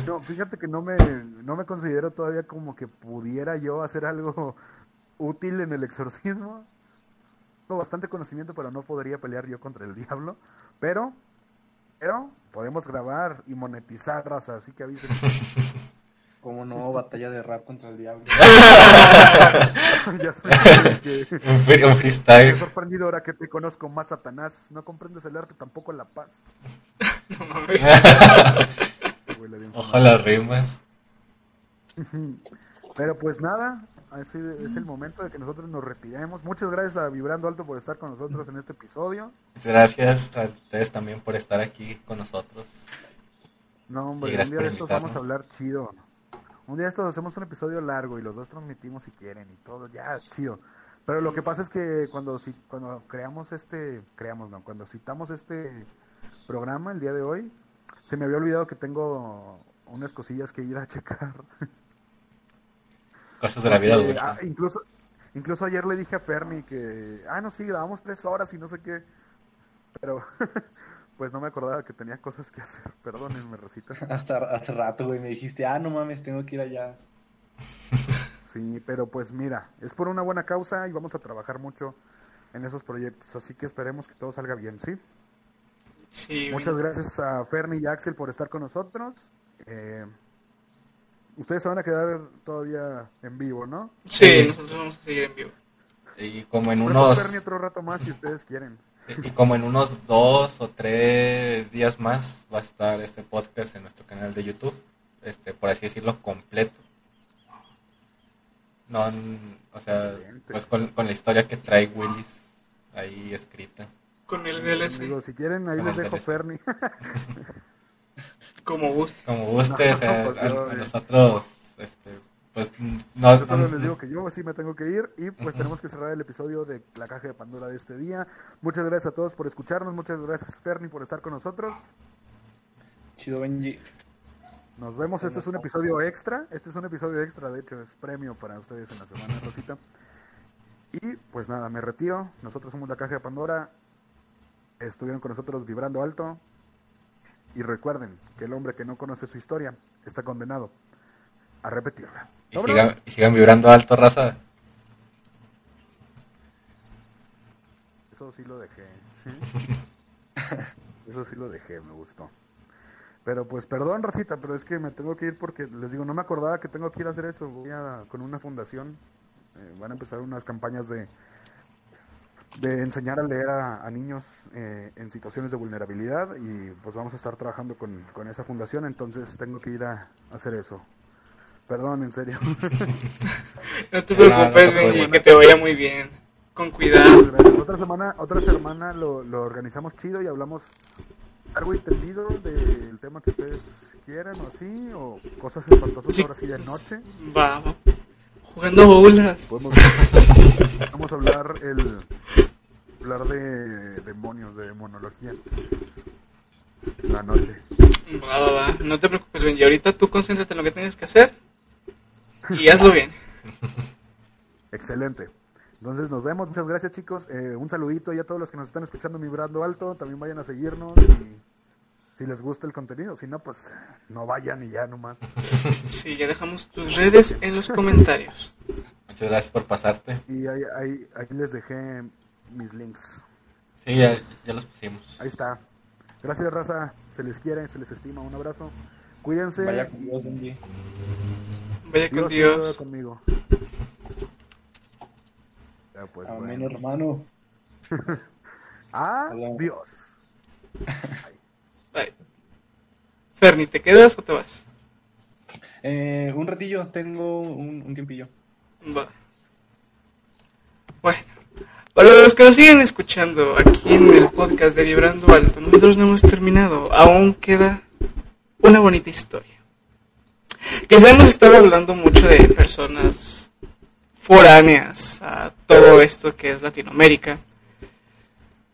No, fíjate que no me, no me considero todavía como que pudiera yo hacer algo útil en el exorcismo. Tengo bastante conocimiento, pero no podría pelear yo contra el diablo. Pero, pero podemos grabar y monetizar, raza, así que avisen. Como no, batalla de rap contra el diablo. ya sé que, Un, free- un me freestyle. sorprendido ahora que te conozco más, Satanás. No comprendes el arte, tampoco la paz. No mames. Ojalá rimas. Pero pues nada, así es el momento de que nosotros nos retiremos. Muchas gracias a Vibrando Alto por estar con nosotros en este episodio. Muchas gracias a ustedes también por estar aquí con nosotros. No, hombre, un día de estos vamos a hablar chido. Un día de estos hacemos un episodio largo y los dos transmitimos si quieren y todo, ya, chido. Pero lo que pasa es que cuando cuando creamos este, creamos no, cuando citamos este programa el día de hoy, se me había olvidado que tengo unas cosillas que ir a checar. Cosas de la vida ah, incluso, incluso ayer le dije a Fermi que, ah, no, sí, grabamos tres horas y no sé qué. Pero, pues no me acordaba que tenía cosas que hacer. Perdónenme, Rosita. Hasta hace rato, güey, me dijiste, ah, no mames, tengo que ir allá. Sí, pero pues mira, es por una buena causa y vamos a trabajar mucho en esos proyectos. Así que esperemos que todo salga bien, ¿sí? Sí, Muchas bien. gracias a Fermi y Axel por estar con nosotros. Eh, ustedes se van a quedar todavía en vivo, ¿no? Sí, nosotros vamos a seguir en vivo. Y como en unos Fermi otro rato más si ustedes quieren. y como en unos dos o tres días más va a estar este podcast en nuestro canal de YouTube, este por así decirlo completo. No, o sea, pues con, con la historia que trae Willis ahí escrita. Con el Digo, DLC, si quieren, ahí Con les dejo DLC. Fermi. como guste. Como guste, No, pues a, a nosotros, este, pues no, Yo solo les digo que yo sí me tengo que ir y pues tenemos que cerrar el episodio de La Caja de Pandora de este día. Muchas gracias a todos por escucharnos, muchas gracias Ferni por estar con nosotros. Chido, Benji. Nos vemos, este es un episodio extra, este es un episodio extra, de hecho es premio para ustedes en la semana, Rosita. Y pues nada, me retiro, nosotros somos La Caja de Pandora, estuvieron con nosotros vibrando alto y recuerden que el hombre que no conoce su historia está condenado a repetirla. y, sigan, y sigan vibrando alto, raza. Eso sí lo dejé. Eso sí lo dejé, me gustó. Pero pues perdón, Racita, pero es que me tengo que ir porque les digo, no me acordaba que tengo que ir a hacer eso. Voy a, con una fundación, eh, van a empezar unas campañas de, de enseñar a leer a, a niños eh, en situaciones de vulnerabilidad y pues vamos a estar trabajando con, con esa fundación, entonces tengo que ir a, hacer eso. Perdón, en serio. No te No, no preocupes, Benji, preocupes. que te vaya muy bien. Con cuidado. Otra semana, otra semana lo, lo organizamos chido y hablamos largo y tendido del tema que ustedes quieran o así, o cosas espantosas Sí. ahora sí de noche. Va, va. Jugando bolas. Vamos a hablar el hablar de demonios, de demonología. La noche. Va, va, va. No te preocupes, Benji. Ahorita tú concéntrate en lo que tengas que hacer. Y hazlo bien. Excelente. Entonces nos vemos, muchas gracias chicos. Eh, un saludito y a todos los que nos están escuchando vibrando alto, también vayan a seguirnos y si les gusta el contenido, si no pues no vayan y ya nomás. Sí, ya dejamos tus redes en los comentarios. Muchas gracias por pasarte. Y ahí, ahí, ahí les dejé mis links. Sí, ya, ya los pusimos. Ahí está. Gracias, raza. Se les quiere, se les estima. Un abrazo. Cuídense. Vaya con Dios, Benji. Vaya con Dios Dios. conmigo. Ya, pues, Amén, bueno. hermano. Adiós. Bye. Ferni, ¿te quedas o te vas? Eh, un ratillo, tengo un, un tiempillo. Va. Bueno, para los que nos siguen escuchando aquí en el podcast de Vibrando Alto, nosotros no hemos terminado. Aún queda una bonita historia. Quizá hemos estado hablando mucho de personas foráneas a todo esto que es Latinoamérica.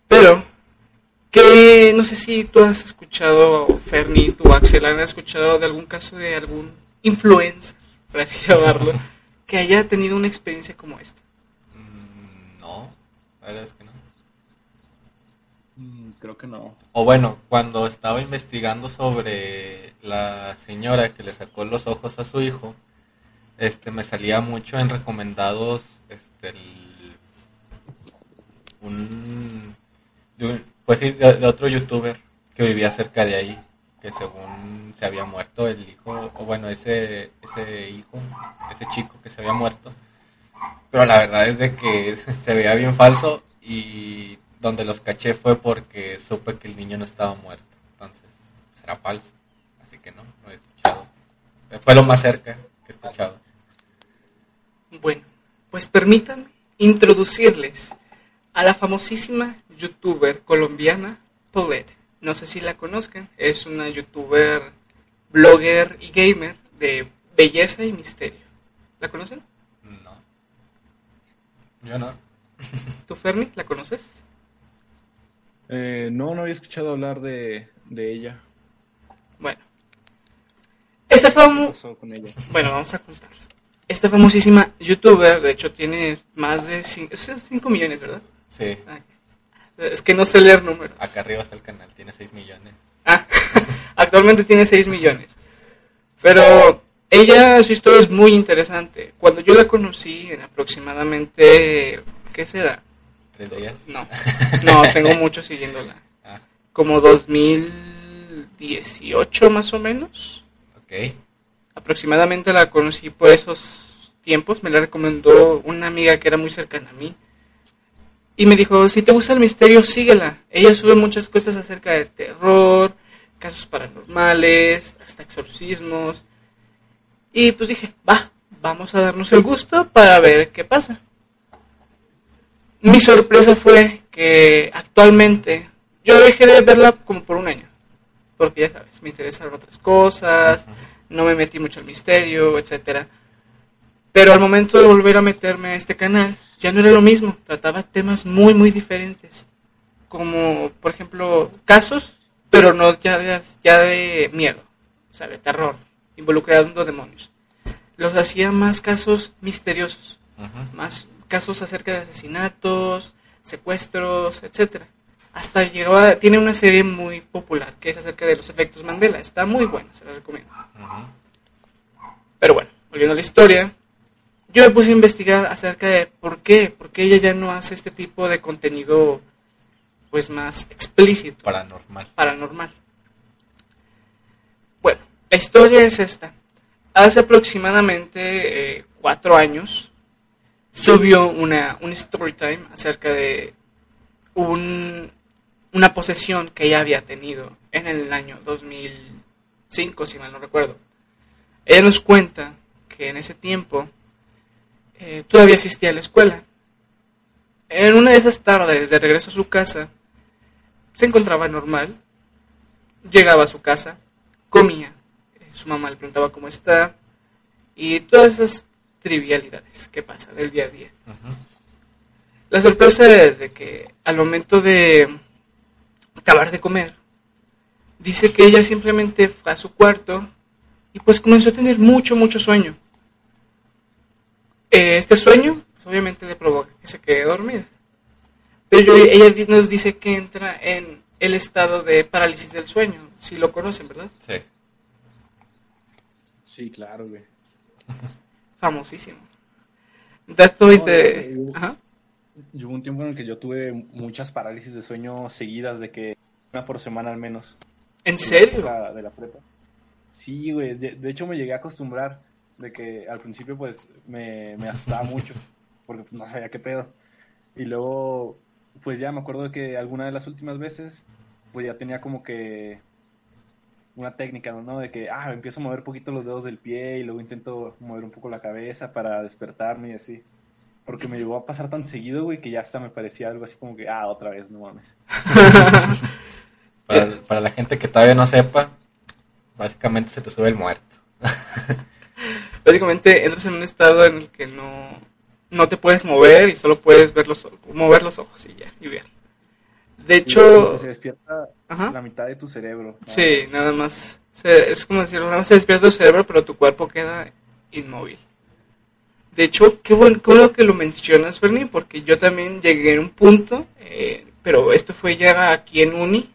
Pero, que no sé si tú has escuchado, Ferni, tú, Axel, han escuchado de algún caso de algún influencer, por así llamarlo, que haya tenido una experiencia como esta. Mm, No, la verdad es que no. Mm, creo que no. O bueno, cuando estaba investigando sobre la señora que le sacó los ojos a su hijo, este me salía mucho en recomendados este el- un, pues sí, de, otro youtuber que vivía cerca de ahí, que según se había muerto el hijo, o bueno, ese ese hijo, ese chico que se había muerto. Pero la verdad es de que se veía bien falso y donde los caché fue porque supe que el niño no estaba muerto. Entonces, pues, era falso. Así que no, no he escuchado. Fue lo más cerca que he escuchado. Bueno, pues permítanme introducirles a la famosísima youtuber colombiana Paulette. No sé si la conozcan, es una youtuber, blogger y gamer de belleza y misterio. ¿La conocen? No. Yo no. ¿Tú, Fermi, la conoces? Eh, no, no había escuchado hablar de, de ella. Bueno. Esta ¿Qué famo... pasó con ella? Bueno, vamos a contarla. Esta famosísima youtuber, de hecho, tiene más de 5 millones, ¿verdad? Sí. Ah, Es que no sé leer números. Acá arriba está el canal, tiene 6 millones. Ah, actualmente tiene 6 millones. Pero ella, su historia es muy interesante. Cuando yo la conocí en aproximadamente, ¿qué será? ¿Tres días? No, no, tengo mucho siguiéndola. Ah, Como 2018 más o menos. ok. Aproximadamente la conocí por esos tiempos. Me la recomendó una amiga que era muy cercana a mí. Y me dijo, si te gusta el misterio, síguela. Ella sube muchas cosas acerca de terror, casos paranormales, hasta exorcismos. Y pues dije, va, vamos a darnos el gusto para ver qué pasa. Mi sorpresa fue que actualmente yo dejé de verla como por un año. Porque ya sabes, me interesaron otras cosas, no me metí mucho al misterio, etcétera. Pero al momento de volver a meterme a este canal, ya no era lo mismo. Trataba temas muy, muy diferentes. Como, por ejemplo, casos, pero no ya de, ya de miedo, o sea, de terror, involucrando demonios. Los hacía más casos misteriosos, más casos acerca de asesinatos, secuestros, etcétera. Hasta llegaba, tiene una serie muy popular que es acerca de los efectos Mandela. Está muy buena, se la recomiendo. Pero bueno, volviendo a la historia, yo me puse a investigar acerca de por qué, por qué ella ya no hace este tipo de contenido pues más explícito, Paranormal. paranormal. Bueno, la historia es esta. Hace aproximadamente eh, cuatro años subió una, un story time acerca de un, una posesión que ella había tenido en el año 2005, si mal no recuerdo. Ella nos cuenta que en ese tiempo eh, todavía asistía a la escuela. En una de esas tardes, de regreso a su casa, se encontraba normal. Llegaba a su casa, comía. eh, Su mamá le preguntaba cómo está. Y todas esas trivialidades que pasan del día a día. La sorpresa es de que al momento de acabar de comer, dice que ella simplemente fue a su cuarto y pues comenzó a tener mucho, mucho sueño. Eh, este sueño, pues, obviamente le provoca que se quede dormida. Pero ella nos dice que entra en el estado de parálisis del sueño, si lo conocen, ¿verdad? Sí. Sí, claro, güey. Famosísimo. Dato No, de... yo- Ajá. Yo hubo un tiempo en el que yo tuve muchas parálisis de sueño seguidas, de que una por semana al menos. ¿En la serio? De la prepa. Sí, güey. De, de hecho, me llegué a acostumbrar de que al principio, pues, me, me asustaba mucho, porque pues, no sabía qué pedo. Y luego, pues ya me acuerdo que alguna de las últimas veces, pues ya tenía como que una técnica, ¿no? De que, ah, empiezo a mover poquito los dedos del pie y luego intento mover un poco la cabeza para despertarme y así. Porque me llegó a pasar tan seguido, güey, que ya hasta me parecía algo así como que, ah, otra vez, no mames. para, para la gente que todavía no sepa, básicamente se te sube el muerto. Básicamente entras en un estado en el que no, no te puedes mover y solo puedes ver los, mover los ojos y ya, y ver. De Sí, hecho, se despierta Ajá. la mitad de tu cerebro. nada sí, más. nada más. se- es como decirlo, nada más se despierta tu cerebro, pero tu cuerpo queda inmóvil. De hecho, qué bueno, qué bueno que lo mencionas, Fernie, porque yo también llegué a un punto, eh, pero esto fue ya aquí en Uni,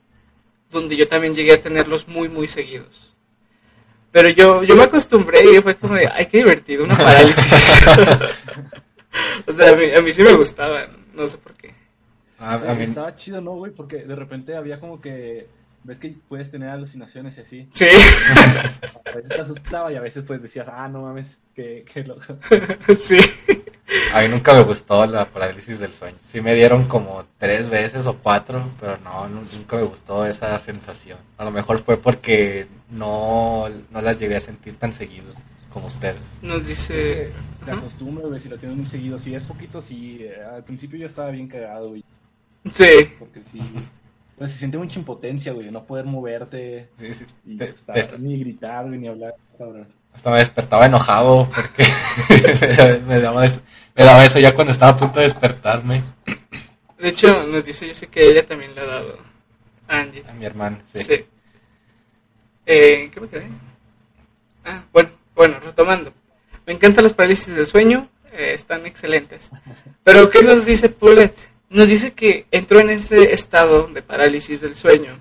donde yo también llegué a tenerlos muy, muy seguidos. Pero yo, yo me acostumbré y fue como de, ay, qué divertido, una parálisis. o sea, a mí, a mí sí me gustaban, no sé por qué. A, a mí, Estaba chido, ¿no, güey? Porque de repente había como que, ves que puedes tener alucinaciones y así. Sí, A veces te asustaba y a veces pues decías, ah, no mames, qué, qué loco. sí. a mí nunca me gustó la parálisis del sueño. Sí me dieron como tres veces o cuatro, pero no, nu- nunca me gustó esa sensación. A lo mejor fue porque no, no las llegué a sentir tan seguido como ustedes. Nos dice... Te acostumbras, güey, si lo tienes muy seguido. Si es poquito, sí. eh, al principio yo estaba bien cagado, güey. Sí, Porque sí. Pues se siente mucha impotencia, güey, no poder moverte Sí, sí. y Te- estar- te- ni gritar, güey, ni hablar, cabrón. hasta me despertaba enojado porque me, me daba eso, me daba eso ya cuando estaba a punto de despertarme. de hecho nos dice, yo sé que ella también le ha dado a Angie. A mi hermano, sí. Sí. Eh, ¿Qué me quedé? Ah, bueno, bueno, retomando. Me encantan las parálisis del sueño, eh, están excelentes. Pero ¿qué nos dice Paulette? Nos dice que entró en ese estado de parálisis del sueño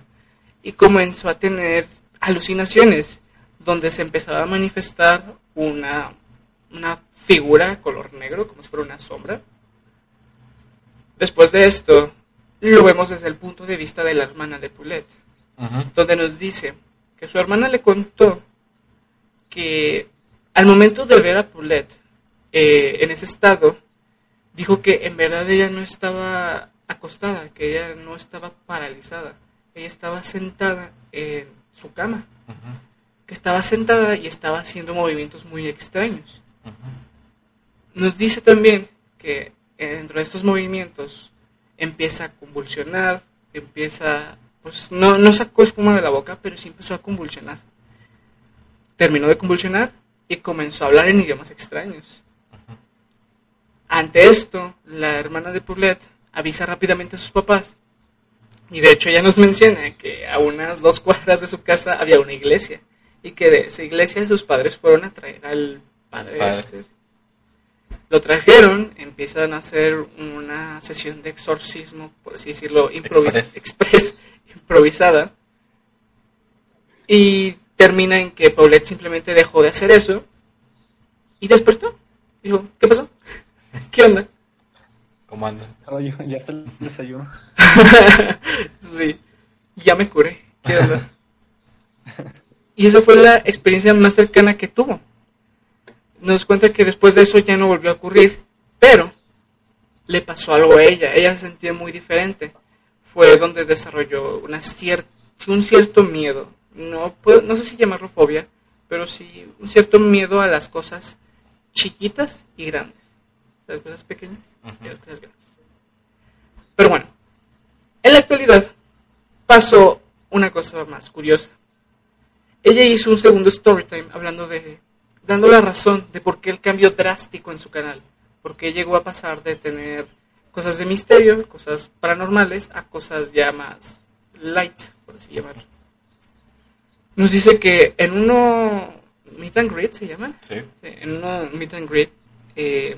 y comenzó a tener alucinaciones donde se empezaba a manifestar una, una figura color negro, como si fuera una sombra. Después de esto, lo vemos desde el punto de vista de la hermana de Ujú. donde nos dice que su hermana le contó que al momento de ver a Paulette eh, en ese estado, dijo que en verdad ella no estaba acostada, que ella no estaba paralizada, ella estaba sentada en su cama, que estaba sentada y estaba haciendo movimientos muy extraños. Nos dice también que dentro de estos movimientos empieza a convulsionar, empieza, pues no, no sacó espuma de la boca, pero sí empezó a convulsionar. Terminó de convulsionar y comenzó a hablar en idiomas extraños. Ante esto, la hermana de Paulette avisa rápidamente a sus papás. Y de hecho ella nos menciona que a unas dos cuadras de su casa había una iglesia. Y que de esa iglesia sus padres fueron a traer al padre Padre. este. Lo trajeron, empiezan a hacer una sesión de exorcismo, por así decirlo, improvis- Express. express, improvisada. Y termina en que Paulette simplemente dejó de hacer eso y despertó. Dijo, ¿qué pasó? ¿Qué onda? ¿Cómo andan? Ya está el desayuno. sí, ya me curé. ¿Qué onda? Y esa fue la experiencia más cercana que tuvo. Nos cuenta que después de eso ya no volvió a ocurrir, pero le pasó algo a ella. Ella se sentía muy diferente. Fue donde desarrolló una cier- un cierto miedo. No, puedo- no sé si llamarlo fobia, pero sí un cierto miedo a las cosas chiquitas y grandes. Las cosas pequeñas y las cosas grandes. Pero bueno, en la actualidad pasó una cosa más curiosa. Ella hizo un segundo story time hablando de, dando la razón de por qué el cambio drástico en su canal. Por qué llegó a pasar de tener cosas de misterio, cosas paranormales, a cosas ya más light, por así llamarlo. Nos dice que en uno, Meet and Greet se llama, Sí. Sí, en uno meet and greet, eh,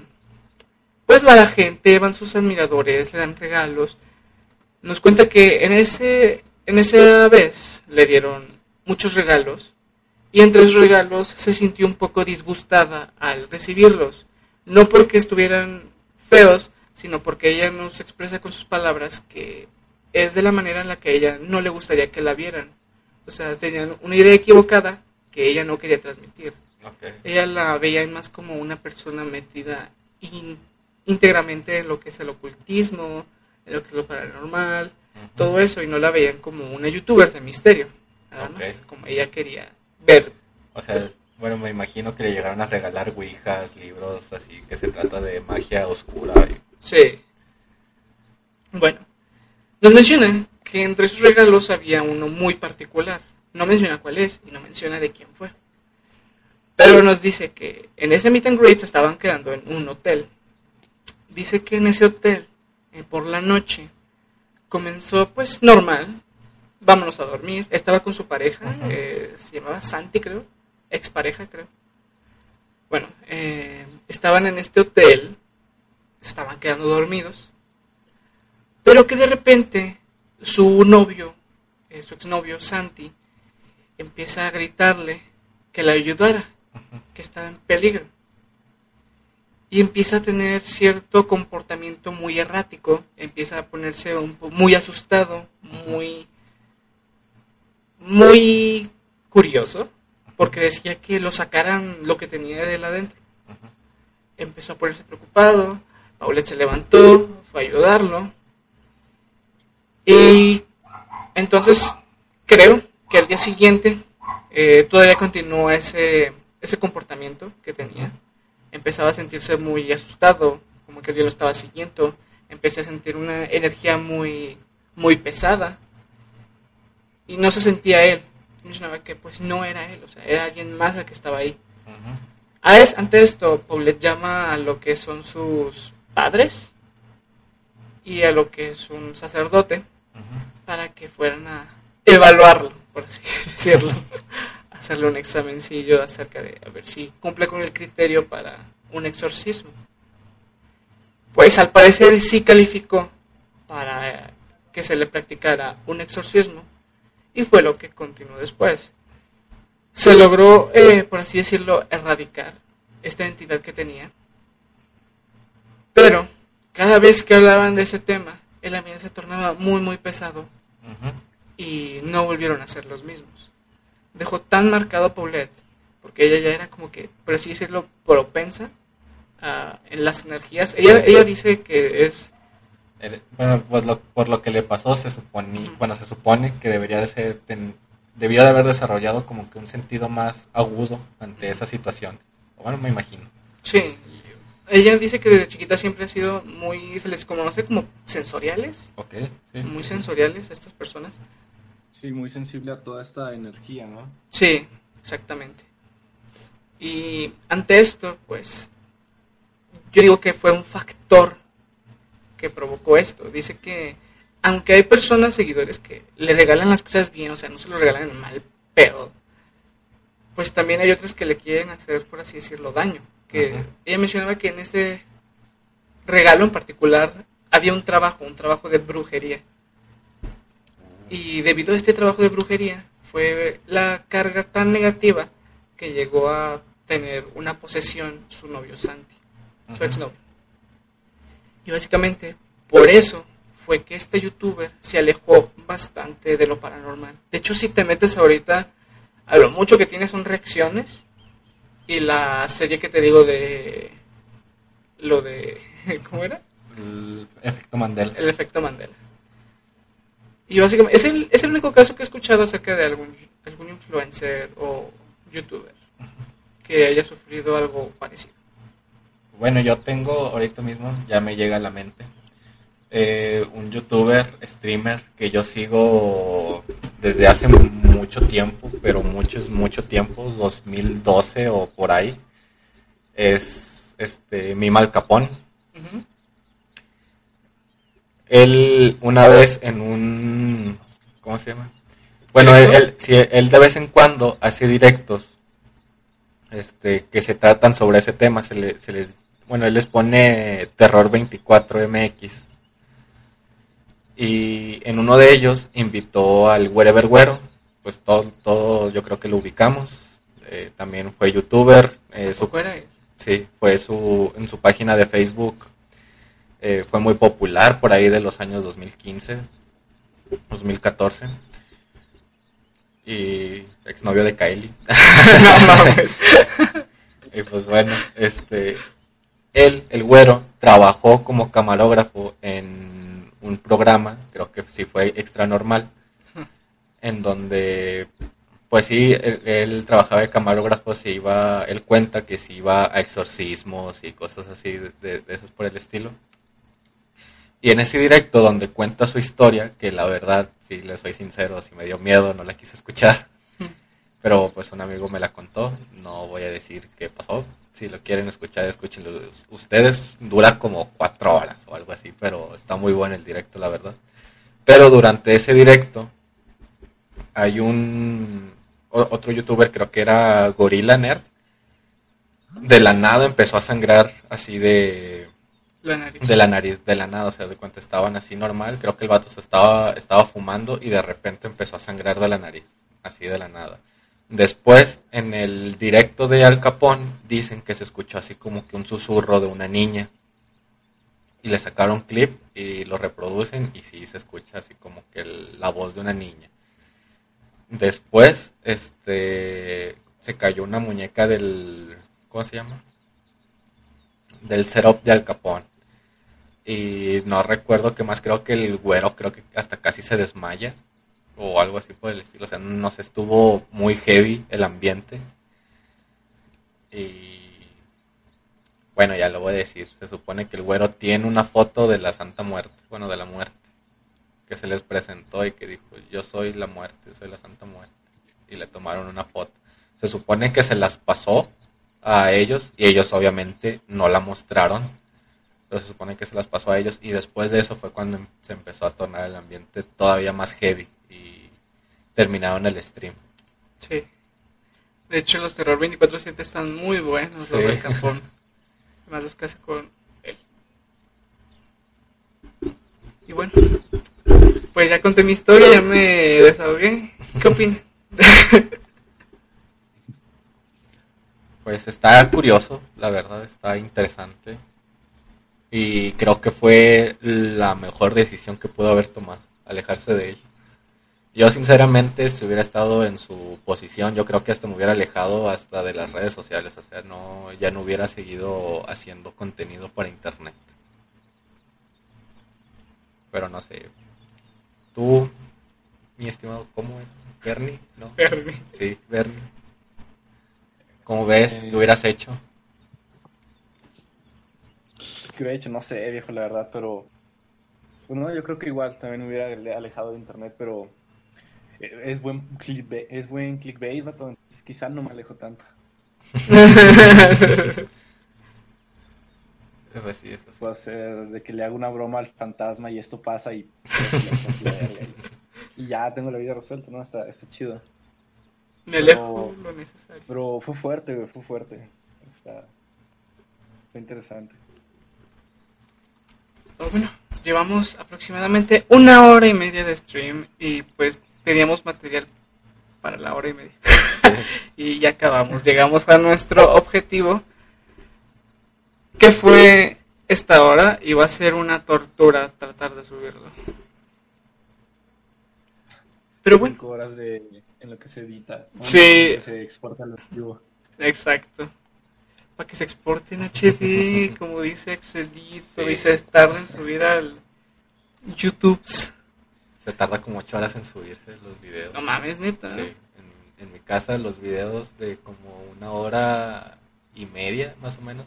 pues va la gente, van sus admiradores, le dan regalos. Nos cuenta que en ese, en esa vez le dieron muchos regalos y entre esos regalos se sintió un poco disgustada al recibirlos. No porque estuvieran feos, sino porque ella nos expresa con sus palabras que es de la manera en la que a ella no le gustaría que la vieran. O sea, tenían una idea equivocada que ella no quería transmitir ella la veía más como una persona metida in- íntegramente en lo que es el ocultismo, en lo que es lo paranormal, todo eso, y no la veían como una youtuber de misterio, nada más, como ella quería ver. O sea, bueno, me imagino que le llegaron a regalar ouijas, libros así que se trata de magia oscura. Sí. Bueno, nos menciona que entre sus regalos había uno muy particular. No menciona cuál es y no menciona de quién fue. Pero nos dice que en ese meet and greet estaban quedando en un hotel. Dice que en ese hotel, eh, por la noche, comenzó pues normal. Vámonos a dormir. Estaba con su pareja, eh, se llamaba Santi creo, expareja creo. Bueno, eh, estaban en este hotel, estaban quedando dormidos. Pero que de repente su novio, su exnovio Santi, empieza a gritarle que la ayudara que estaba en peligro. Y empieza a tener cierto comportamiento muy errático, empieza a ponerse un muy asustado, muy, muy curioso, porque decía que lo sacaran lo que tenía de él adentro. Empezó a ponerse preocupado, Paulette se levantó, fue a ayudarlo. Y entonces creo que al día siguiente eh, todavía continuó ese ese comportamiento que tenía. Empezaba a sentirse muy asustado, como que yo lo estaba siguiendo. Empecé a sentir una energía muy, muy pesada. Y no se sentía él. Mencionaba que pues no era él, o sea, era alguien más el que estaba ahí. ante esto, Paulette llama a lo que son sus padres y a lo que es un sacerdote para que fueran a evaluarlo, por así decirlo hacerle un examencillo acerca de a ver si cumple con el criterio para un exorcismo. Pues al parecer sí calificó para que se le practicara un exorcismo y fue lo que continuó después. Se logró, eh, por así decirlo, erradicar esta entidad que tenía. Pero cada vez que hablaban de ese tema, el ambiente se tornaba muy, muy pesado y no volvieron a ser los mismos dejó tan marcado a Paulette, porque ella ya era como que, por así decirlo, propensa en las energías. Ella, ella dice que es... Bueno, pues por lo que le pasó, se supone, bueno, se supone que debería de ser, debió de haber desarrollado como que un sentido más agudo ante esas situaciones. Bueno, me imagino. Sí, ella dice que desde chiquita siempre ha sido muy, se les conoce como sensoriales. Ok, muy sensoriales a estas personas. Sí, muy sensible a toda esta energía, ¿no? Sí, exactamente. Y ante esto, pues, yo digo que fue un factor que provocó esto. Dice que, aunque hay personas, seguidores, que le regalan las cosas bien, o sea, no se lo regalan mal pero pues también hay otras que le quieren hacer, por así decirlo, daño. Que ella mencionaba que en este regalo en particular había un trabajo, un trabajo de brujería y debido a este trabajo de brujería, fue la carga tan negativa que llegó a tener una posesión su novio Santi, su exnovio. Y básicamente, por eso fue que este youtuber se alejó bastante de lo paranormal. De hecho, si te metes ahorita, a lo mucho que tiene son reacciones. Y la serie que te digo de. Lo de. ¿Cómo era? El efecto Mandela. El efecto Mandela. Y básicamente es el, es el único caso que he escuchado acerca de algún, algún influencer o youtuber que haya sufrido algo parecido. Bueno, yo tengo ahorita mismo, ya me llega a la mente, eh, un youtuber, streamer que yo sigo desde hace mucho tiempo, pero mucho, mucho tiempo, 2012 o por ahí, es este Mima Capón. Él una vez en un... ¿Cómo se llama? Bueno, él, él, de vez en cuando hace directos este, que se tratan sobre ese tema. Se, le, se les, bueno, él les pone Terror 24 MX. Y en uno de ellos invitó al Wherever Güero. Pues todos todo, yo creo que lo ubicamos. Eh, también fue youtuber. Eh, su, sí, fue su, en su página de Facebook eh, fue muy popular por ahí de los años 2015, 2014. Y exnovio de Kylie. y pues bueno, este él, el güero, trabajó como camarógrafo en un programa, creo que sí fue extra normal, en donde, pues sí, él, trabajaba de camarógrafo, se iba, él cuenta que se iba a exorcismos y cosas así de, de esos por el estilo. Y en ese directo donde cuenta su historia, que la verdad, si le soy sincero, si me dio miedo, no la quise escuchar. Pero pues un amigo me la contó, no voy a decir qué pasó. Si lo quieren escuchar, escúchenlo ustedes. Dura como cuatro horas o algo así, pero está muy bueno el directo, la verdad. Pero durante ese directo hay un otro youtuber, creo que era Gorilla Nerd. De la nada empezó a sangrar así de de la nariz, de la nada, o sea, de cuenta estaban así normal, creo que el vato se estaba, estaba fumando y de repente empezó a sangrar de la nariz, así de la nada. Después, en el directo de Al Capón, dicen que se escuchó así como que un susurro de una niña. Y le sacaron clip y lo reproducen y sí se escucha así como que la voz de una niña. Después, este, se cayó una muñeca del, ¿cómo se llama? Del setup de Al Capón. Y no recuerdo qué más, creo que el güero creo que hasta casi se desmaya o algo así por el estilo. O sea, nos estuvo muy heavy el ambiente. Y bueno, ya lo voy a decir. Se supone que el güero tiene una foto de la Santa Muerte, bueno, de la muerte, que se les presentó y que dijo, yo soy la muerte, soy la Santa Muerte. Y le tomaron una foto. Se supone que se las pasó a ellos y ellos obviamente no la mostraron. Pero se supone que se las pasó a ellos y después de eso fue cuando se empezó a tornar el ambiente todavía más heavy terminaron el stream. Sí. De hecho, los Terror 24-7 están muy buenos, los del Campón. Además, los que hace con él. Y bueno, pues ya conté mi historia, ya me desahogué. ¿Qué opinan? pues está curioso, la verdad, está interesante. Y creo que fue la mejor decisión que pudo haber tomado, alejarse de él. Yo sinceramente, si hubiera estado en su posición, yo creo que hasta me hubiera alejado hasta de las redes sociales, o sea, no, ya no hubiera seguido haciendo contenido para internet. Pero no sé. Tú, mi estimado, ¿cómo es? ¿Bernie? ¿No? Bernie. Sí, Bernie. ¿Cómo ves? ¿Qué hubieras hecho? ¿Qué hubiera hecho? No sé, viejo, la verdad, pero... Bueno, yo creo que igual también me hubiera alejado de internet, pero es buen clickbait, es buen clickbait, vato, entonces quizá no me alejo tanto. pues sí, eso Puede ser de que le haga una broma al fantasma y esto pasa y, y, ya tengo la vida resuelta, ¿no? Está, está chido. Me alejo lo necesario. Pero fue fuerte, fue fuerte. Está, está interesante. Bueno, llevamos aproximadamente una hora y media de stream y pues teníamos material para la hora y media. y ya acabamos, llegamos a nuestro objetivo, que fue esta hora y va a ser una tortura tratar de subirlo. Pero bueno. horas de, en lo que se edita. Sí. se exporta al archivo. Exacto. Para que se exporte en HD, como dice Excelito, dice y se en subir al YouTube se tarda como 8 horas en subirse los videos. No mames, neta. Sí, en, mi casa los videos de como una hora y media, más o menos,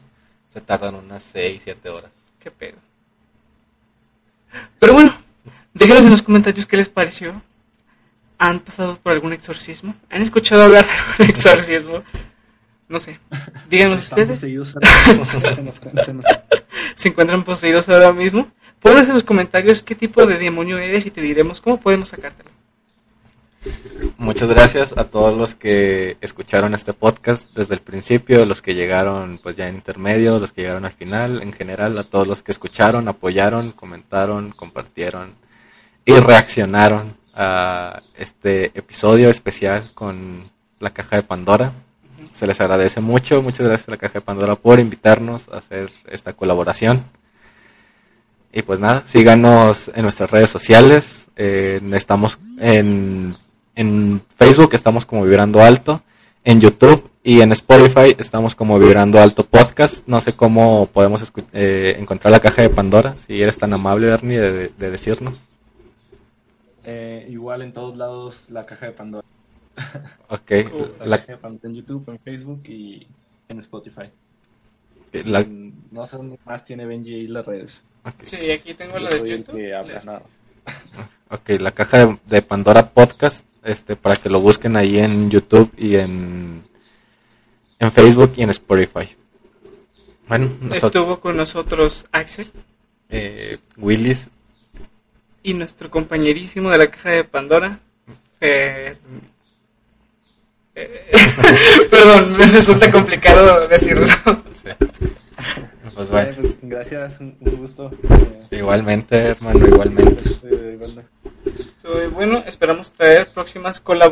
se tardan unas 6, 7 horas. Qué pedo. Pero bueno, déjenos en los comentarios qué les pareció. ¿Han pasado por algún exorcismo? ¿Han escuchado hablar de un exorcismo? No sé. Díganos ustedes. ¿Se encuentran poseídos ahora mismo? Ponnos en los comentarios qué tipo de demonio eres y te diremos cómo podemos sacártelo. Muchas gracias a todos los que escucharon este podcast desde el principio, los que llegaron pues ya en intermedio, los que llegaron al final, en general a todos los que escucharon, apoyaron, comentaron, compartieron y reaccionaron a este episodio especial con la caja de Pandora. Se les agradece mucho, muchas gracias a la caja de Pandora por invitarnos a hacer esta colaboración. Y pues nada, síganos en nuestras redes sociales. estamos en, en Facebook, estamos como Vibrando Alto. En YouTube Y en Spotify estamos como Vibrando Alto Podcast. No sé cómo podemos eh, encontrar la caja de Pandora, si eres tan amable, Bernie, de, decirnos. Eh, igual en todos lados la caja de Pandora. Ok. la, en YouTube, en Facebook y en Spotify. No sé dónde más tiene Benji y las redes. Sí, aquí tengo la de YouTube. ok, la caja de, Pandora Podcast, este, para que lo busquen ahí en YouTube y en, en Facebook y en Spotify. Bueno, estuvo con nosotros Axel. Eh, Willis. Y nuestro compañerísimo de la caja de Pandora, Fer... Perdón, me resulta complicado decirlo. Pues, bueno. Pues, gracias, un, gusto. Igualmente, hermano, igualmente. bueno, esperamos traer próximas colaboraciones.